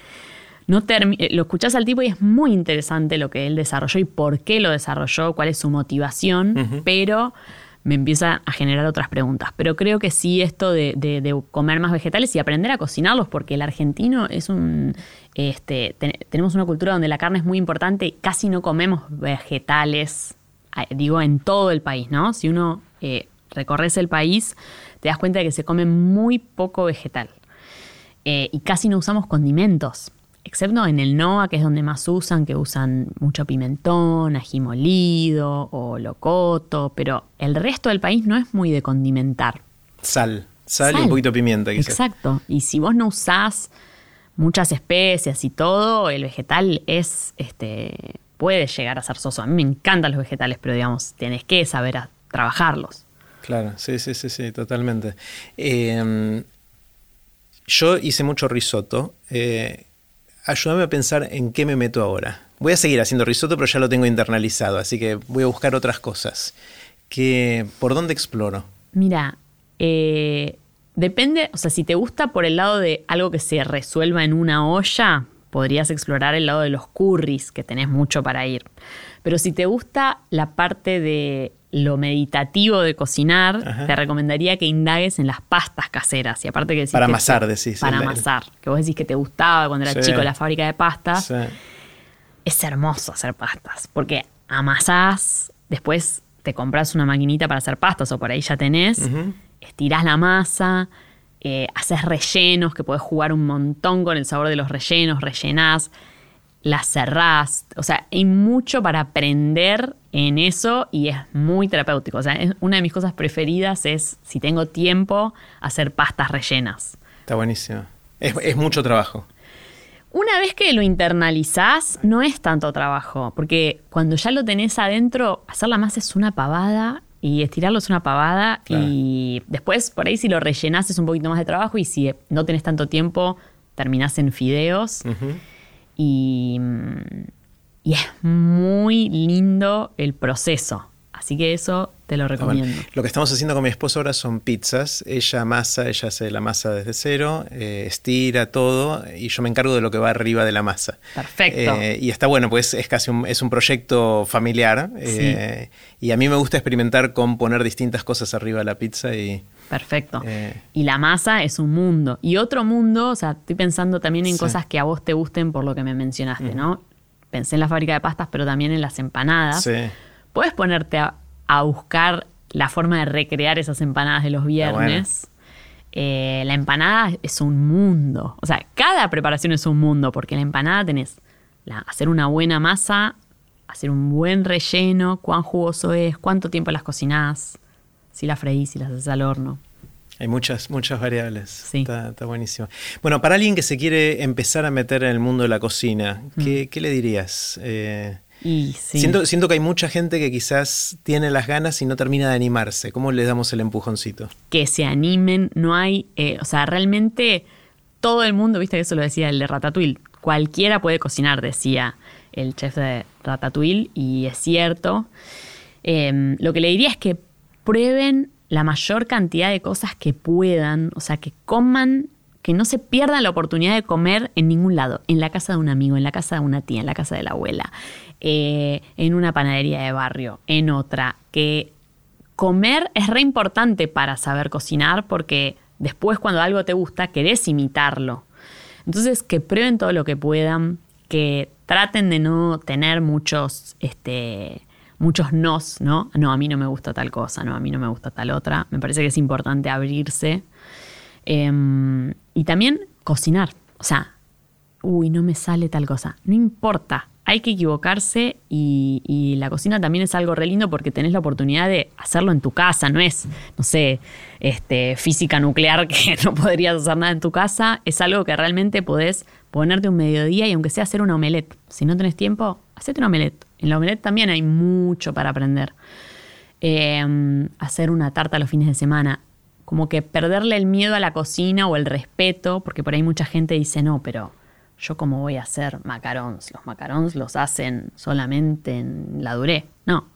no eh, lo escuchás al tipo y es muy interesante lo que él desarrolló y por qué lo desarrolló, cuál es su motivación, pero me empieza a generar otras preguntas. Pero creo que sí esto de, comer más vegetales y aprender a cocinarlos, porque el argentino es un... Este, tenemos una cultura donde la carne es muy importante y casi no comemos vegetales, digo, en todo el país, ¿no? Si uno eh, recorres el país, te das cuenta de que se come muy poco vegetal. Eh, y casi no usamos condimentos excepto en el NOA, que es donde más usan, que usan mucho pimentón, ají molido o locoto, pero el resto del país no es muy de condimentar. Sal, sal, y un poquito de pimienta. Exacto. Y si vos no usás muchas especias y todo, el vegetal es, este, puede llegar a ser soso. A mí me encantan los vegetales, pero digamos, tenés que saber trabajarlos. Claro, sí, sí, sí, sí, totalmente. Em, yo hice mucho risotto. Eh, ayúdame a pensar en qué me meto ahora. Voy a seguir haciendo risotto, pero ya lo tengo internalizado, así que voy a buscar otras cosas. ¿Qué, ¿Por dónde exploro? Mira, eh, depende, o sea, si te gusta por el lado de algo que se resuelva en una olla, podrías explorar el lado de los curries, que tenés mucho para ir. Pero si te gusta la parte de lo meditativo de cocinar, te recomendaría que indagues en las pastas caseras. Y aparte que Para amasar, decís. Para amasar. Que vos decís que te gustaba cuando eras chico la fábrica de pastas. Es hermoso hacer pastas. Porque amasás, después te compras una maquinita para hacer pastas o por ahí ya tenés, estirás la masa, eh, haces rellenos, que podés jugar un montón con el sabor de los rellenos, rellenás las cerrás. O sea, hay mucho para aprender en eso y es muy terapéutico. O sea, una de mis cosas preferidas es, si tengo tiempo, hacer pastas rellenas. Está buenísimo. Es, mucho trabajo. una vez que lo internalizás, no es tanto trabajo, porque cuando ya lo tenés adentro, hacer la masa es una pavada y estirarlo es una pavada y después por ahí si lo rellenás es un poquito más de trabajo y si no tenés tanto tiempo, terminás en fideos. Y, y es muy lindo el proceso. Así que eso te lo recomiendo. lo que estamos haciendo con mi esposo ahora son pizzas. Ella masa, ella hace la masa desde cero, eh, estira todo y yo me encargo de lo que va arriba de la masa. Perfecto. Eh, y está bueno, pues es casi un, es un proyecto familiar. Eh, y a mí me gusta experimentar con poner distintas cosas arriba de la pizza y... Perfecto. y la masa es un mundo. Y otro mundo, o sea, estoy pensando también en cosas que a vos te gusten por lo que me mencionaste, ¿no? Pensé en la fábrica de pastas, pero también en las empanadas. Sí. Puedes ponerte a a buscar la forma de recrear esas empanadas de los viernes. Eh, la empanada es un mundo. O sea, cada preparación es un mundo, porque la empanada tenés la, hacer una buena masa, hacer un buen relleno, cuán jugoso es, cuánto tiempo las cocinás, si las freís, si las haces al horno. Hay muchas, muchas variables. Sí. Está, buenísimo. Bueno, para alguien que se quiere empezar a meter en el mundo de la cocina, ¿qué, mm. le dirías? Eh, siento, siento que hay mucha gente que quizás tiene las ganas y no termina de animarse. ¿Cómo le damos el empujoncito? Que se animen, no hay, eh, o sea, realmente todo el mundo, viste que eso lo decía el de Ratatouille, cualquiera puede cocinar, decía el chef de Ratatouille, y es cierto. Em, lo que le diría es que prueben la mayor cantidad de cosas que puedan, o sea, que coman que no se pierdan la oportunidad de comer en ningún lado, en la casa de un amigo, en la casa de una tía, en la casa de la abuela, eh, en una panadería de barrio, en otra, que comer es re importante para saber cocinar porque después cuando algo te gusta querés imitarlo. Entonces que prueben todo lo que puedan, que traten de no tener muchos, este, muchos nos, ¿no? No, a mí no me gusta tal cosa, no, a mí no me gusta tal otra. Me parece que es importante abrirse Em, y también cocinar. O sea, uy, no me sale tal cosa. No importa. Hay que equivocarse y, la cocina también es algo re lindo porque tenés la oportunidad de hacerlo en tu casa. No es, no sé, este, física nuclear que no podrías hacer nada en tu casa. Es algo que realmente podés ponerte un mediodía y aunque sea hacer una omelette. Si no tenés tiempo, hacete una omelette. En la omelette también hay mucho para aprender. Em, hacer una tarta los fines de semana como que perderle el miedo a la cocina o el respeto, porque por ahí mucha gente dice, no, pero yo cómo voy a hacer macarons, los macarons los hacen solamente en la duré. No,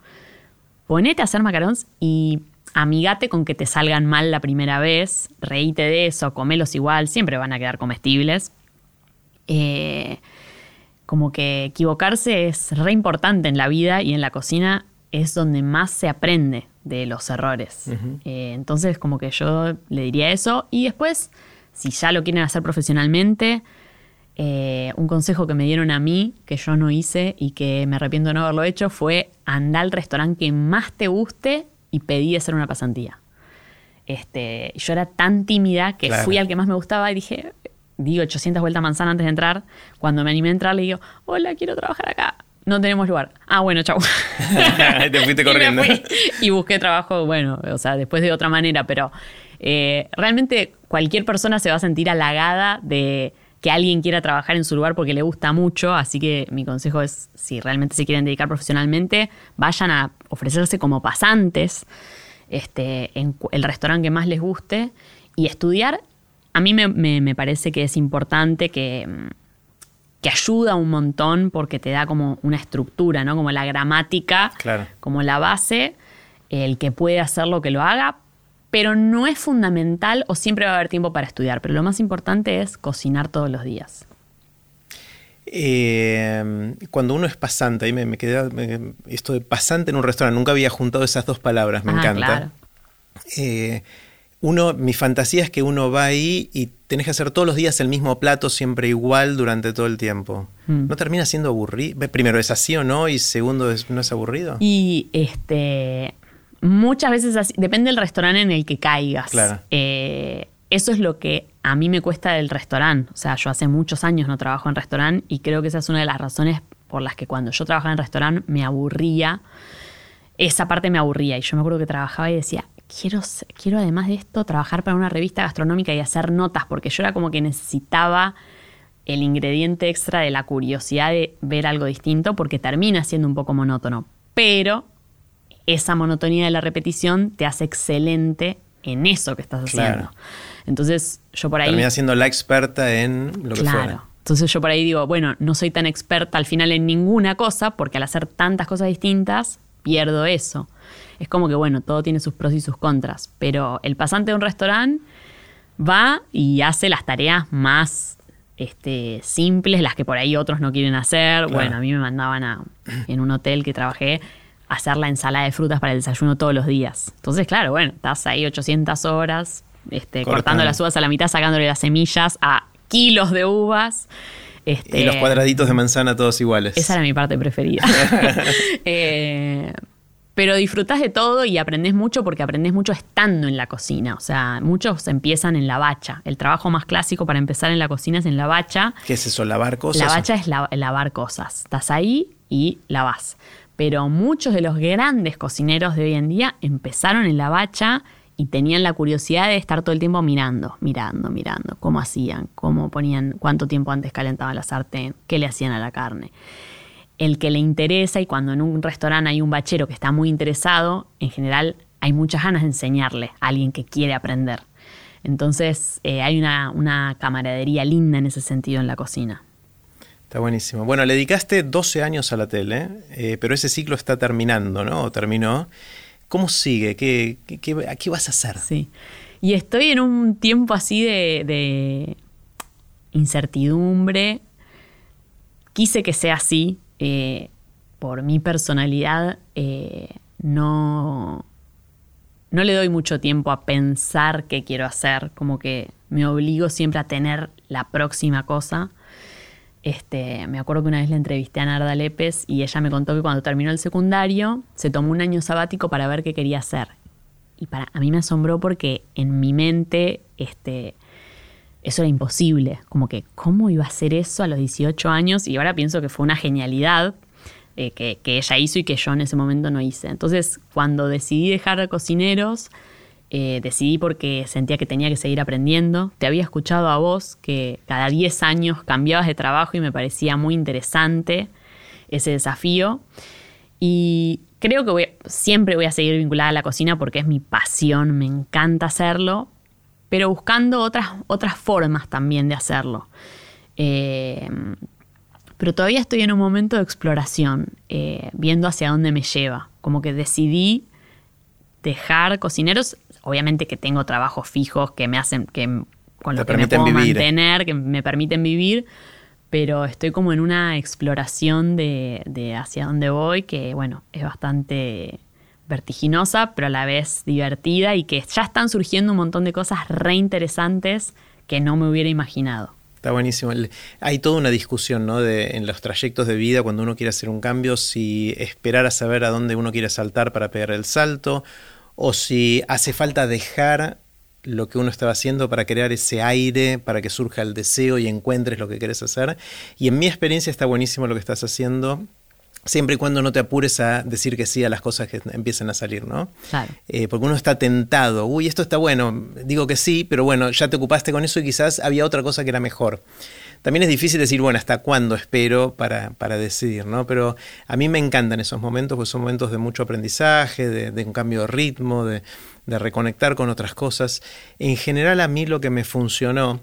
ponete a hacer macarons y amigate con que te salgan mal la primera vez, reíte de eso, comelos igual, siempre van a quedar comestibles. Eh, como que equivocarse es re importante en la vida y en la cocina es donde más se aprende de los errores. Eh, entonces, como que yo le diría eso. Y después, si ya lo quieren hacer profesionalmente, eh, un consejo que me dieron a mí, que yo no hice y que me arrepiento de no haberlo hecho, fue andar al restaurante que más te guste y pedí hacer una pasantía. Este, yo era tan tímida que fui al que más me gustaba y dije, digo 800 vueltas manzana antes de entrar. Cuando me animé a entrar, le digo, hola, quiero trabajar acá no tenemos lugar. Ah, bueno, chau. Te fuiste corriendo. Y, busqué trabajo, bueno, o sea, después de otra manera, pero eh, realmente cualquier persona se va a sentir halagada de que alguien quiera trabajar en su lugar porque le gusta mucho, así que mi consejo es, si realmente se quieren dedicar profesionalmente, vayan a ofrecerse como pasantes este, en el restaurante que más les guste y estudiar. A mí me parece que es importante que que ayuda un montón porque te da como una estructura, ¿no? Como la gramática, como la base, el que puede hacerlo que lo haga, pero no es fundamental o siempre va a haber tiempo para estudiar, pero lo más importante es cocinar todos los días. Eh, cuando uno es pasante, ahí me, quedé esto de pasante en un restaurante, nunca había juntado esas dos palabras, me ah, encanta. Claro. Eh, uno, mi fantasía es que uno va ahí y tenés que hacer todos los días el mismo plato siempre igual durante todo el tiempo. Mm. ¿No termina siendo aburrido? Primero, ¿es así o no? Y segundo, ¿no es aburrido? Y este muchas veces así, depende del restaurante en el que caigas. Claro. Eh, eso es lo que a mí me cuesta del restaurante. O sea, yo hace muchos años no trabajo en restaurante y creo que esa es una de las razones por las que cuando yo trabajaba en restaurante me aburría. Esa parte me aburría y yo me acuerdo que trabajaba y decía, quiero, quiero además de esto trabajar para una revista gastronómica y hacer notas, porque yo era como que necesitaba el ingrediente extra de la curiosidad de ver algo distinto porque termina siendo un poco monótono. Pero esa monotonía de la repetición te hace excelente en eso que estás haciendo. Entonces, yo por ahí. Termina siendo la experta en lo que claro. Entonces yo por ahí digo, bueno, no soy tan experta al final en ninguna cosa, porque al hacer tantas cosas distintas, pierdo eso. Es como que, bueno, todo tiene sus pros y sus contras, pero el pasante de un restaurante va y hace las tareas más este, simples, las que por ahí otros no quieren hacer. Bueno, a mí me mandaban a, en un hotel que trabajé a hacer la ensalada de frutas para el desayuno todos los días. Entonces, claro, bueno, estás ahí 800 horas este, cortando las uvas a la mitad, sacándole las semillas a kilos de uvas. Este, y los cuadraditos de manzana todos iguales. Esa era mi parte preferida. eh, pero disfrutás de todo y aprendes mucho porque aprendes mucho estando en la cocina. O sea, muchos empiezan en la bacha. El trabajo más clásico para empezar en la cocina es en la bacha. ¿Qué es eso, lavar cosas? La bacha es lavar cosas. Estás ahí y lavas. Pero muchos de los grandes cocineros de hoy en día empezaron en la bacha y tenían la curiosidad de estar todo el tiempo mirando, mirando, mirando, cómo hacían, cómo ponían, cuánto tiempo antes calentaban la sartén, qué le hacían a la carne. El que le interesa y cuando en un restaurante hay un bachero que está muy interesado, en general hay muchas ganas de enseñarle a alguien que quiere aprender. Entonces eh, hay una, camaradería linda en ese sentido en la cocina. Está buenísimo. Bueno, le dedicaste 12 años a la tele, eh, pero ese ciclo está terminando, ¿no? O terminó. ¿Cómo sigue? ¿Qué, qué, vas a hacer? Sí. Y estoy en un tiempo así de, incertidumbre. Quise que sea así. Eh, por mi personalidad, eh, no, no le doy mucho tiempo a pensar qué quiero hacer. Como que me obligo siempre a tener la próxima cosa. Este, me acuerdo que una vez le entrevisté a Narda Lépez y ella me contó que cuando terminó el secundario se tomó un año sabático para ver qué quería hacer. Y para, a mí me asombró porque en mi mente este, eso era imposible. Como que, ¿cómo iba a hacer eso a los 18 años? Y ahora pienso que fue una genialidad eh, que, que, ella hizo y que yo en ese momento no hice. Entonces, cuando decidí dejar cocineros, eh, decidí porque sentía que tenía que seguir aprendiendo. Te había escuchado a vos que cada 10 años cambiabas de trabajo y me parecía muy interesante ese desafío. Y creo que siempre voy a seguir vinculada a la cocina porque es mi pasión, me encanta hacerlo, pero buscando otras, otras formas también de hacerlo. Eh, pero todavía estoy en un momento de exploración, eh, viendo hacia dónde me lleva. Como que decidí dejar cocineros obviamente que tengo trabajos fijos que me hacen, que con los que me puedo mantener, que me permiten vivir, pero estoy como en una exploración de, de hacia dónde voy, que bueno, es bastante vertiginosa, pero a la vez divertida y que ya están surgiendo un montón de cosas re interesantes que no me hubiera imaginado. Está buenísimo. Hay toda una discusión ¿no? en los trayectos de vida cuando uno quiere hacer un cambio, si esperar a saber a dónde uno quiere saltar para pegar el salto, o si hace falta dejar lo que uno estaba haciendo para crear ese aire, para que surja el deseo y encuentres lo que quieres hacer. Y en mi experiencia está buenísimo lo que estás haciendo. Siempre y cuando no te apures a decir que sí a las cosas que empiecen a salir, ¿no? Claro. Eh, porque uno está tentado, uy, esto está bueno, digo que sí, pero bueno, ya te ocupaste con eso y quizás había otra cosa que era mejor también es difícil decir, bueno, ¿hasta cuándo espero para, para, decidir? ¿no? Pero a mí me encantan esos momentos, porque son momentos de mucho aprendizaje, de, un cambio de ritmo, de, reconectar con otras cosas. En general a mí lo que me funcionó,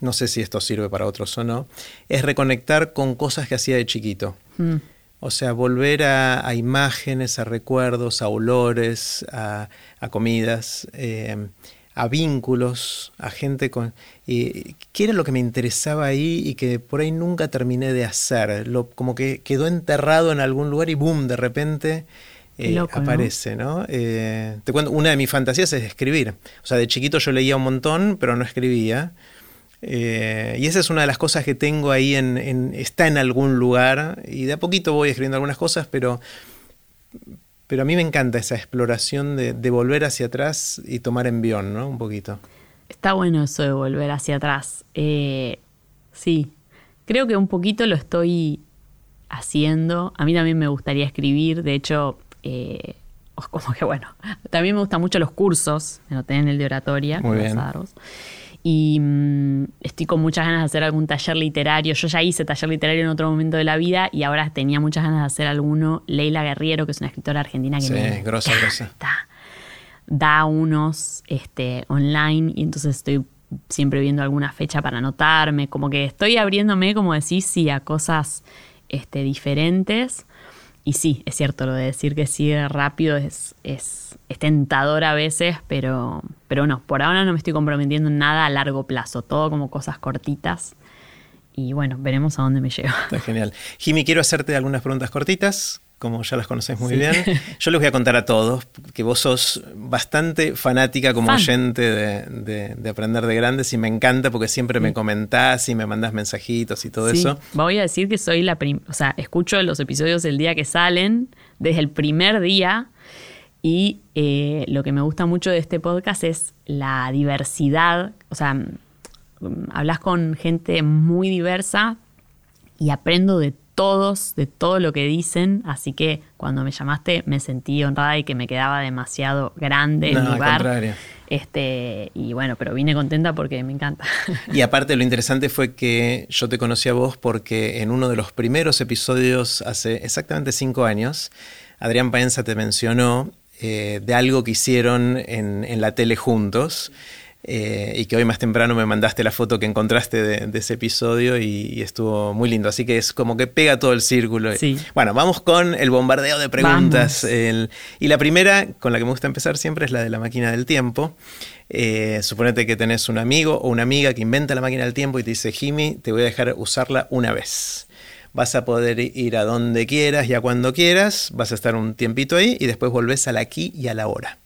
no sé si esto sirve para otros o no, es reconectar con cosas que hacía de chiquito. Mm. O sea, volver a, imágenes, a recuerdos, a olores, a, comidas. Eh, a vínculos, a gente con... ¿Qué era lo que me interesaba ahí y que por ahí nunca terminé de hacer? Lo, como que quedó enterrado en algún lugar y boom, de repente eh, aparece, ¿no? Eh, te cuento, una de mis fantasías es escribir. O sea, de chiquito yo leía un montón, pero no escribía. Eh, y esa es una de las cosas que tengo ahí en, está en algún lugar y de a poquito voy escribiendo algunas cosas, pero pero a mí me encanta esa exploración de, volver hacia atrás y tomar envión, ¿no? Un poquito. Está bueno eso de volver hacia atrás. Eh, sí, creo que un poquito lo estoy haciendo. A mí también me gustaría escribir. De hecho, eh, como que bueno, también me gustan mucho los cursos. Me lo en el de oratoria. Muy bien. Y mm, estoy con muchas ganas de hacer algún taller literario. Yo ya hice taller literario en otro momento de la vida y ahora tenía muchas ganas de hacer alguno. Leila Guerriero, que es una escritora argentina que sí, me grosa, grosa. da unos este, online y entonces estoy siempre viendo alguna fecha para anotarme. Como que estoy abriéndome, como decís, sí, a cosas este, diferentes. Y sí, es cierto, lo de decir que sigue rápido es, es, es, tentador a veces, pero, pero no, por ahora no me estoy comprometiendo en nada a largo plazo, todo como cosas cortitas. Y bueno, veremos a dónde me lleva. Está genial. Jimmy, quiero hacerte algunas preguntas cortitas como ya las conoces muy bien. Yo les voy a contar a todos que vos sos bastante fanática como oyente de, Aprender de Grandes y me encanta porque siempre me comentás y me mandás mensajitos y todo eso. Voy a decir que soy la primera, o sea, escucho los episodios el día que salen, desde el primer día. Y eh, lo que me gusta mucho de este podcast es la diversidad. O sea, mm, hablas con gente muy diversa y aprendo de todos, de todo lo que dicen, así que cuando me llamaste me sentí honrada y que me quedaba demasiado grande el lugar. Este, y bueno, pero vine contenta porque me encanta. Y aparte lo interesante fue que yo te conocí a vos porque en uno de los primeros episodios hace exactamente cinco años, Adrián Paenza te mencionó eh, de algo que hicieron en, en la tele juntos. Eh, y que hoy más temprano me mandaste la foto que encontraste de, ese episodio y, estuvo muy lindo. Así que es como que pega todo el círculo. Bueno, vamos con el bombardeo de preguntas. y la primera, con la que me gusta empezar siempre, es la de la máquina del tiempo. Eh, suponete que tenés un amigo o una amiga que inventa la máquina del tiempo y te dice, Jimmy, te voy a dejar usarla una vez. Vas a poder ir a donde quieras y a cuando quieras, vas a estar un tiempito ahí y después volvés al aquí y a la hora.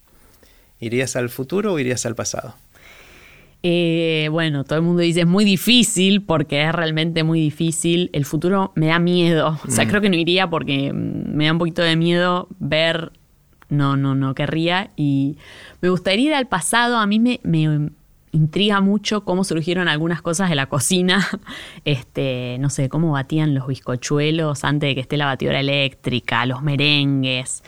¿Irías al futuro o irías al pasado? Eh, bueno, todo el mundo dice es muy difícil porque es realmente muy difícil. El futuro me da miedo. O sea, mm. creo que no iría porque me da un poquito de miedo ver. No, no, no querría. Y me gustaría ir al pasado. A mí me, me intriga mucho cómo surgieron algunas cosas de la cocina. Este, no sé, cómo batían los bizcochuelos antes de que esté la batidora eléctrica, los merengues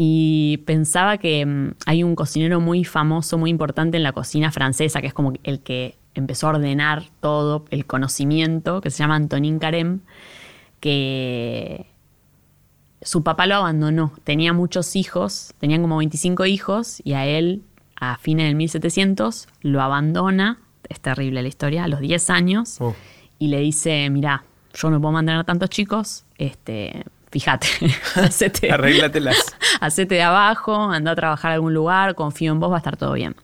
y pensaba que mm, hay un cocinero muy famoso, muy importante en la cocina francesa, que es como el que empezó a ordenar todo el conocimiento, que se llama Antonin Carême, que su papá lo abandonó. Tenía muchos hijos, tenían como 25 hijos, y a él, a fines del 1700, lo abandona, es terrible la historia, a los 10 años, oh. y le dice, mira, yo no puedo mantener a tantos chicos, este, fíjate, hacete, arréglatelas. Hacete de abajo, anda a trabajar a algún lugar, confío en vos, va a estar todo bien.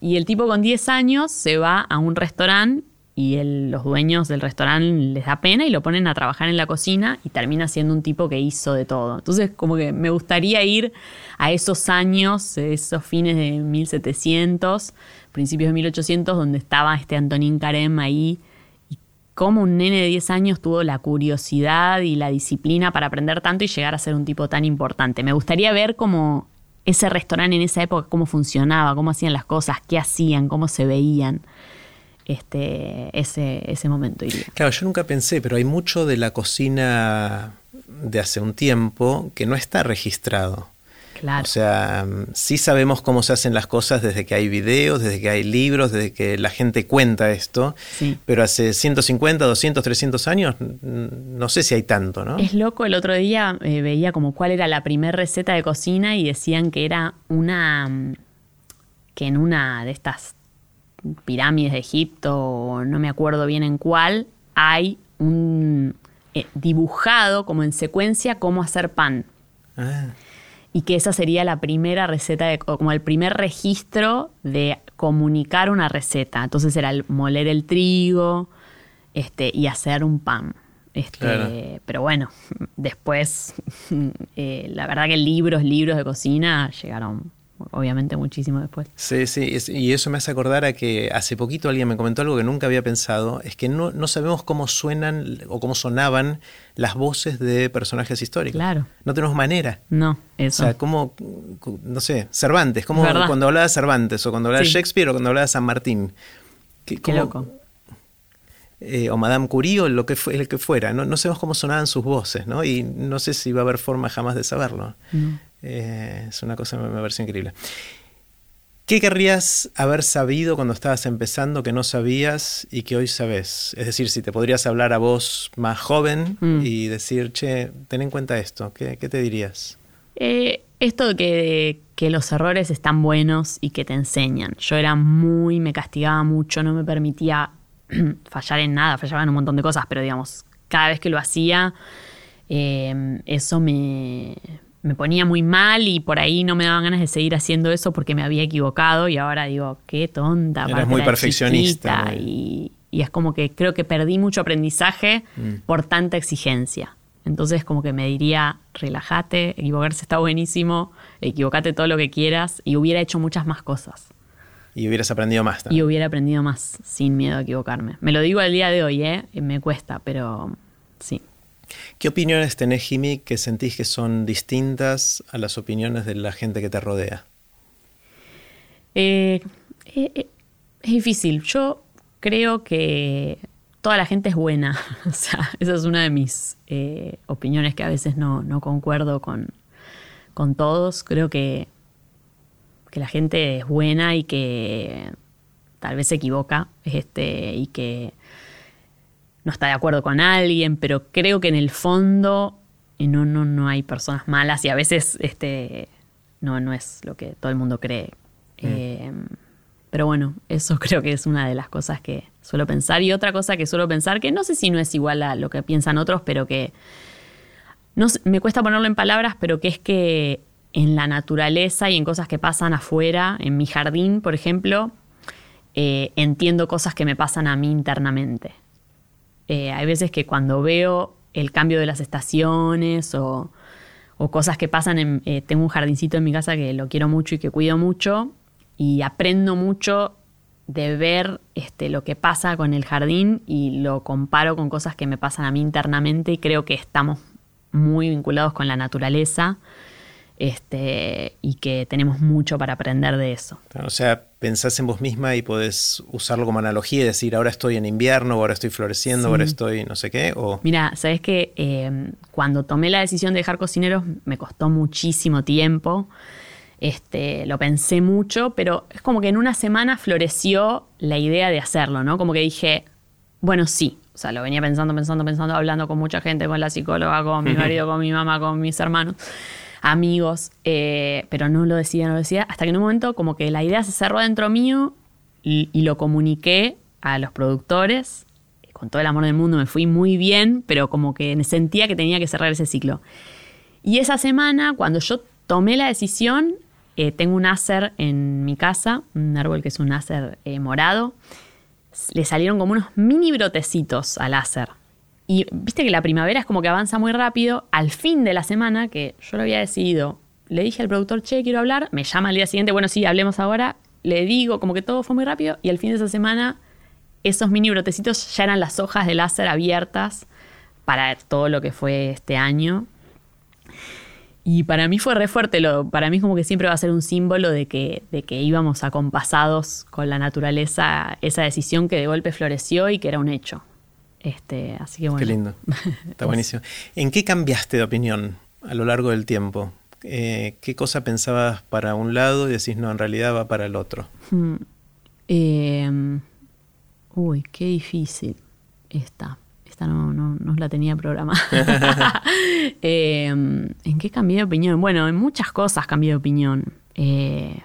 Y el tipo con 10 años se va a un restaurante y los dueños del restaurante les da pena y lo ponen a trabajar en la cocina y termina siendo un tipo que hizo de todo. Entonces, como que me gustaría ir a esos años, esos fines de 1700, principios de 1800, donde estaba este Antonín Carem ahí cómo un nene de 10 años tuvo la curiosidad y la disciplina para aprender tanto y llegar a ser un tipo tan importante. Me gustaría ver cómo ese restaurante en esa época, cómo funcionaba, cómo hacían las cosas, qué hacían, cómo se veían. Este, ese, ese momento. Claro, yo nunca pensé, pero hay mucho de la cocina de hace un tiempo que no está registrado. O sea, sí sabemos cómo se hacen las cosas desde que hay videos, desde que hay libros, desde que la gente cuenta esto, pero hace 150, 200, 300 años no sé si hay tanto, ¿no? Es loco, el otro día eh, veía como cuál era la primera receta de cocina y decían que era una, que en una de estas pirámides de Egipto, no me acuerdo bien en cuál, hay un eh, dibujado como en secuencia cómo hacer pan. Ah y que esa sería la primera receta, de, como el primer registro de comunicar una receta. Entonces era el moler el trigo este, y hacer un pan. Este, Pero bueno, después, eh, la verdad que libros, libros de cocina llegaron obviamente muchísimo después. Sí, sí, y eso me hace acordar a que hace poquito alguien me comentó algo que nunca había pensado, es que no, no sabemos cómo suenan o cómo sonaban las voces de personajes históricos. Claro. No tenemos manera. No, eso. O sea, como, no sé, Cervantes, como cuando hablaba de Cervantes o cuando hablaba de Shakespeare o cuando hablaba de San Martín. Qué loco. Eh, o Madame Curie o lo que, fue, el que fuera. ¿no? no sabemos cómo sonaban sus voces, ¿no? Y no sé si va a haber forma jamás de saberlo. Eh, es una cosa que me increíble. ¿Qué querrías haber sabido cuando estabas empezando que no sabías y que hoy sabes? Es decir, si te podrías hablar a vos más joven Mm. y decir, che, ten en cuenta esto, ¿qué, qué te dirías? Eh, esto de que, que los errores están buenos y que te enseñan. Yo era muy, me castigaba mucho, no me permitía fallar en nada, fallaba en un montón de cosas, pero digamos, cada vez que lo hacía, eh, eso me, me ponía muy mal y por ahí no me daban ganas de seguir haciendo eso porque me había equivocado y ahora digo, qué tonta. Aparte muy perfeccionista, Y, y es como que creo que perdí mucho aprendizaje Mm. por tanta exigencia. Entonces como que me diría, relájate, equivocarse está buenísimo, equivocate todo lo que quieras y hubiera hecho muchas más cosas. Y hubieras aprendido más Y también. hubiera aprendido más sin miedo a equivocarme. Me lo digo al día de hoy, ¿eh? Me cuesta, pero sí. ¿Qué opiniones tenés, Jimmy, que sentís que son distintas a las opiniones de la gente que te rodea? Eh, eh, eh, es difícil. Yo creo que toda la gente es buena. o sea, esa es una de mis opiniones que a veces no, no concuerdo con, con todos. Creo que, que la gente es buena y que tal vez se equivoca este, y que no está de acuerdo con alguien, pero creo que en el fondo eh, no, no, no hay personas malas y a veces este, no, no es lo que todo el mundo cree. Eh, pero bueno, eso creo que es una de las cosas que suelo pensar. Y otra cosa que suelo pensar, que no sé si no es igual a lo que piensan otros, pero que no sé, me cuesta ponerlo en palabras, pero que es que en la naturaleza y en cosas que pasan afuera, en mi jardín, por ejemplo, eh, entiendo cosas que me pasan a mí internamente. Eh, hay veces que cuando veo el cambio de las estaciones o, cosas que pasan, en, eh, tengo un jardincito en mi casa que lo quiero mucho y que cuido mucho y aprendo mucho de ver este, lo que pasa con el jardín y lo comparo con cosas que me pasan a mí internamente y creo que estamos muy vinculados con la naturaleza este, y que tenemos mucho para aprender de eso. O sea, pensás en vos misma y podés usarlo como analogía y decir, ahora estoy en invierno, ahora estoy floreciendo, Sí. ahora estoy no sé qué, o... Mira, sabes que eh, cuando tomé la decisión de dejar cocineros me costó muchísimo tiempo. Este, lo pensé mucho, pero es como que en una semana floreció la idea de hacerlo, ¿no? Como que dije, bueno, sí. O sea, lo venía pensando, pensando, pensando, hablando con mucha gente, con la psicóloga, con mi marido, con mi mamá, con mis hermanos, amigos, eh, pero no lo decía, no lo decía, hasta que en un momento como que la idea se cerró dentro mío y, y lo comuniqué a los productores con todo el amor del mundo me fui muy bien, pero como que sentía que tenía que cerrar ese ciclo. Y esa semana, cuando yo tomé la decisión, eh, tengo un acer en mi casa, un árbol que es un acer eh, morado, le salieron como unos mini brotecitos al acer. Y viste que la primavera es como que avanza muy rápido. Al fin de la semana, que yo lo había decidido, le dije al productor, che, quiero hablar. Me llama al día siguiente, bueno, sí, hablemos ahora. Le digo, como que todo fue muy rápido. Y al fin de esa semana, esos mini brotecitos ya eran las hojas de láser abiertas para todo lo que fue este año. Y para mí fue re fuerte, lo, para mí como que siempre va a ser un símbolo de que, de que íbamos acompasados con la naturaleza, esa decisión que de golpe floreció y que era un hecho. Este, así que bueno. Qué lindo. Está buenísimo. ¿En qué cambiaste de opinión a lo largo del tiempo? Eh, ¿Qué cosa pensabas para un lado y decís, no, en realidad va para el otro? Hmm. Eh, uy, qué difícil esta. Esta no, no, no la tenía programada. Eh, ¿En qué cambié de opinión? Bueno, en muchas cosas cambié de opinión. Eh,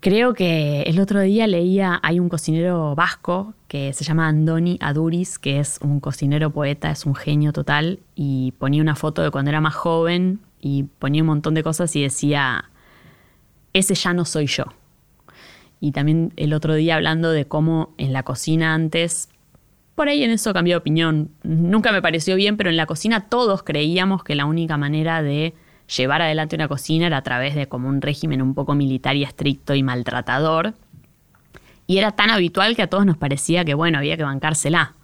creo que el otro día leía, hay un cocinero vasco que se llama Andoni Aduriz, que es un cocinero poeta, es un genio total, y ponía una foto de cuando era más joven y ponía un montón de cosas y decía, ese ya no soy yo. Y también el otro día hablando de cómo en la cocina antes, por ahí en eso cambié de opinión. Nunca me pareció bien, pero en la cocina todos creíamos que la única manera de llevar adelante una cocina era a través de como un régimen un poco militar y estricto y maltratador. Y era tan habitual que a todos nos parecía que, bueno, había que bancársela.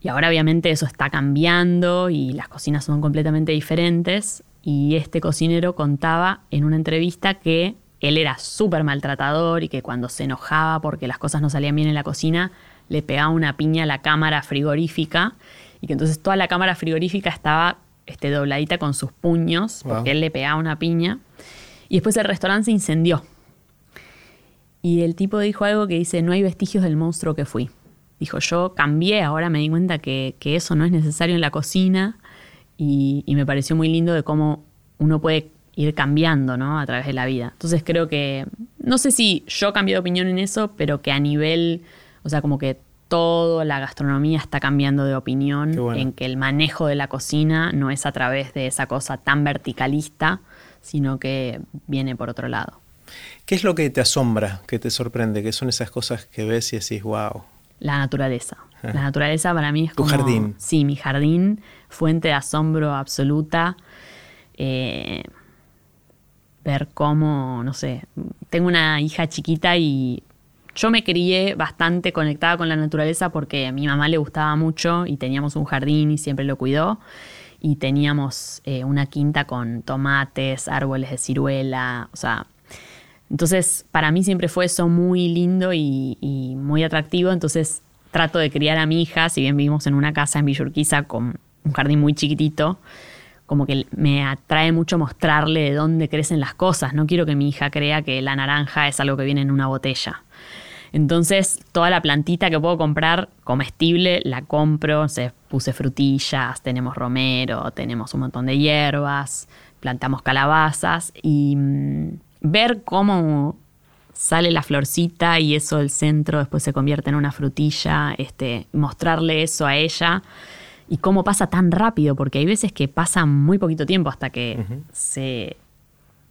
Y ahora obviamente eso está cambiando y las cocinas son completamente diferentes. Y este cocinero contaba en una entrevista que él era súper maltratador y que cuando se enojaba porque las cosas no salían bien en la cocina, le pegaba una piña a la cámara frigorífica y que entonces toda la cámara frigorífica estaba este, dobladita con sus puños porque él le pegaba una piña Y después el restaurante se incendió. Y el tipo dijo algo que dice, no hay vestigios del monstruo que fui. Dijo, yo cambié, ahora me di cuenta que, eso no es necesario en la cocina y, me pareció muy lindo de cómo uno puede ir cambiando ¿no? a través de la vida. Entonces creo que, no sé si yo cambié de opinión en eso, pero que a nivel, o sea, como que toda la gastronomía está cambiando de opinión en que el manejo de la cocina no es a través de esa cosa tan verticalista, sino que viene por otro lado. ¿Qué es lo que te asombra, que te sorprende? ¿Qué son esas cosas que ves y decís, wow? La naturaleza. La naturaleza para mí es ¿Tu jardín? Sí, mi jardín, fuente de asombro absoluta. Eh, ver cómo, no sé, tengo una hija chiquita y yo me crié bastante conectada con la naturaleza porque a mi mamá le gustaba mucho y teníamos un jardín y siempre lo cuidó. Y teníamos eh, una quinta con tomates, árboles de ciruela, o sea, entonces, para mí siempre fue eso muy lindo y, muy atractivo. Entonces, trato de criar a mi hija, si bien vivimos en una casa en Villurquiza con un jardín muy chiquitito, como que me atrae mucho mostrarle de dónde crecen las cosas. No quiero que mi hija crea que la naranja es algo que viene en una botella. Entonces, toda la plantita que puedo comprar comestible la compro. Se puse frutillas, tenemos romero, tenemos un montón de hierbas, plantamos calabazas y mm, ver cómo sale la florcita y eso del centro después se convierte en una frutilla, este, mostrarle eso a ella y cómo pasa tan rápido, porque hay veces que pasa muy poquito tiempo hasta que se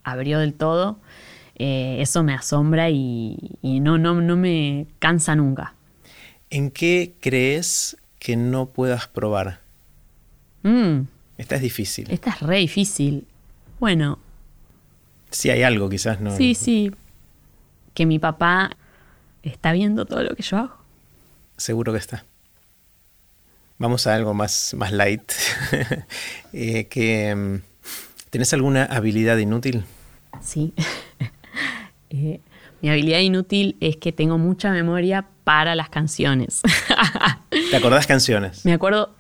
abrió del todo. Eh, eso me asombra y, no, no, no me cansa nunca. ¿En qué crees que no puedas probar? Mm. Esta es difícil. Esta es re difícil. Bueno, si hay algo, quizás no. Sí, sí. Que mi papá está viendo todo lo que yo hago. Seguro que está. Vamos a algo más, más light. Eh, que, mm, ¿Tenés alguna habilidad inútil? Sí. Eh, mi habilidad inútil es que tengo mucha memoria para las canciones. ¿Te acordás canciones? Me acuerdo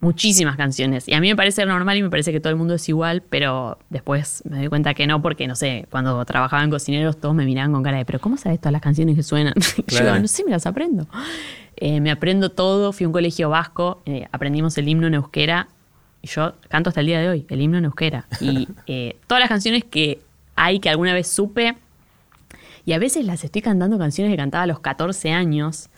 muchísimas canciones. Y a mí me parece normal y me parece que todo el mundo es igual, pero después me doy cuenta que no, porque no sé, cuando trabajaba en cocineros todos me miraban con cara de, pero ¿cómo sabes todas las canciones que suenan? Yo, no sé, me las aprendo. Eh, me aprendo todo, fui a un colegio vasco, eh, aprendimos el himno en euskera y yo canto hasta el día de hoy, el himno en euskera. Y eh, todas las canciones que hay que alguna vez supe, y a veces las estoy cantando canciones que cantaba a los 14 años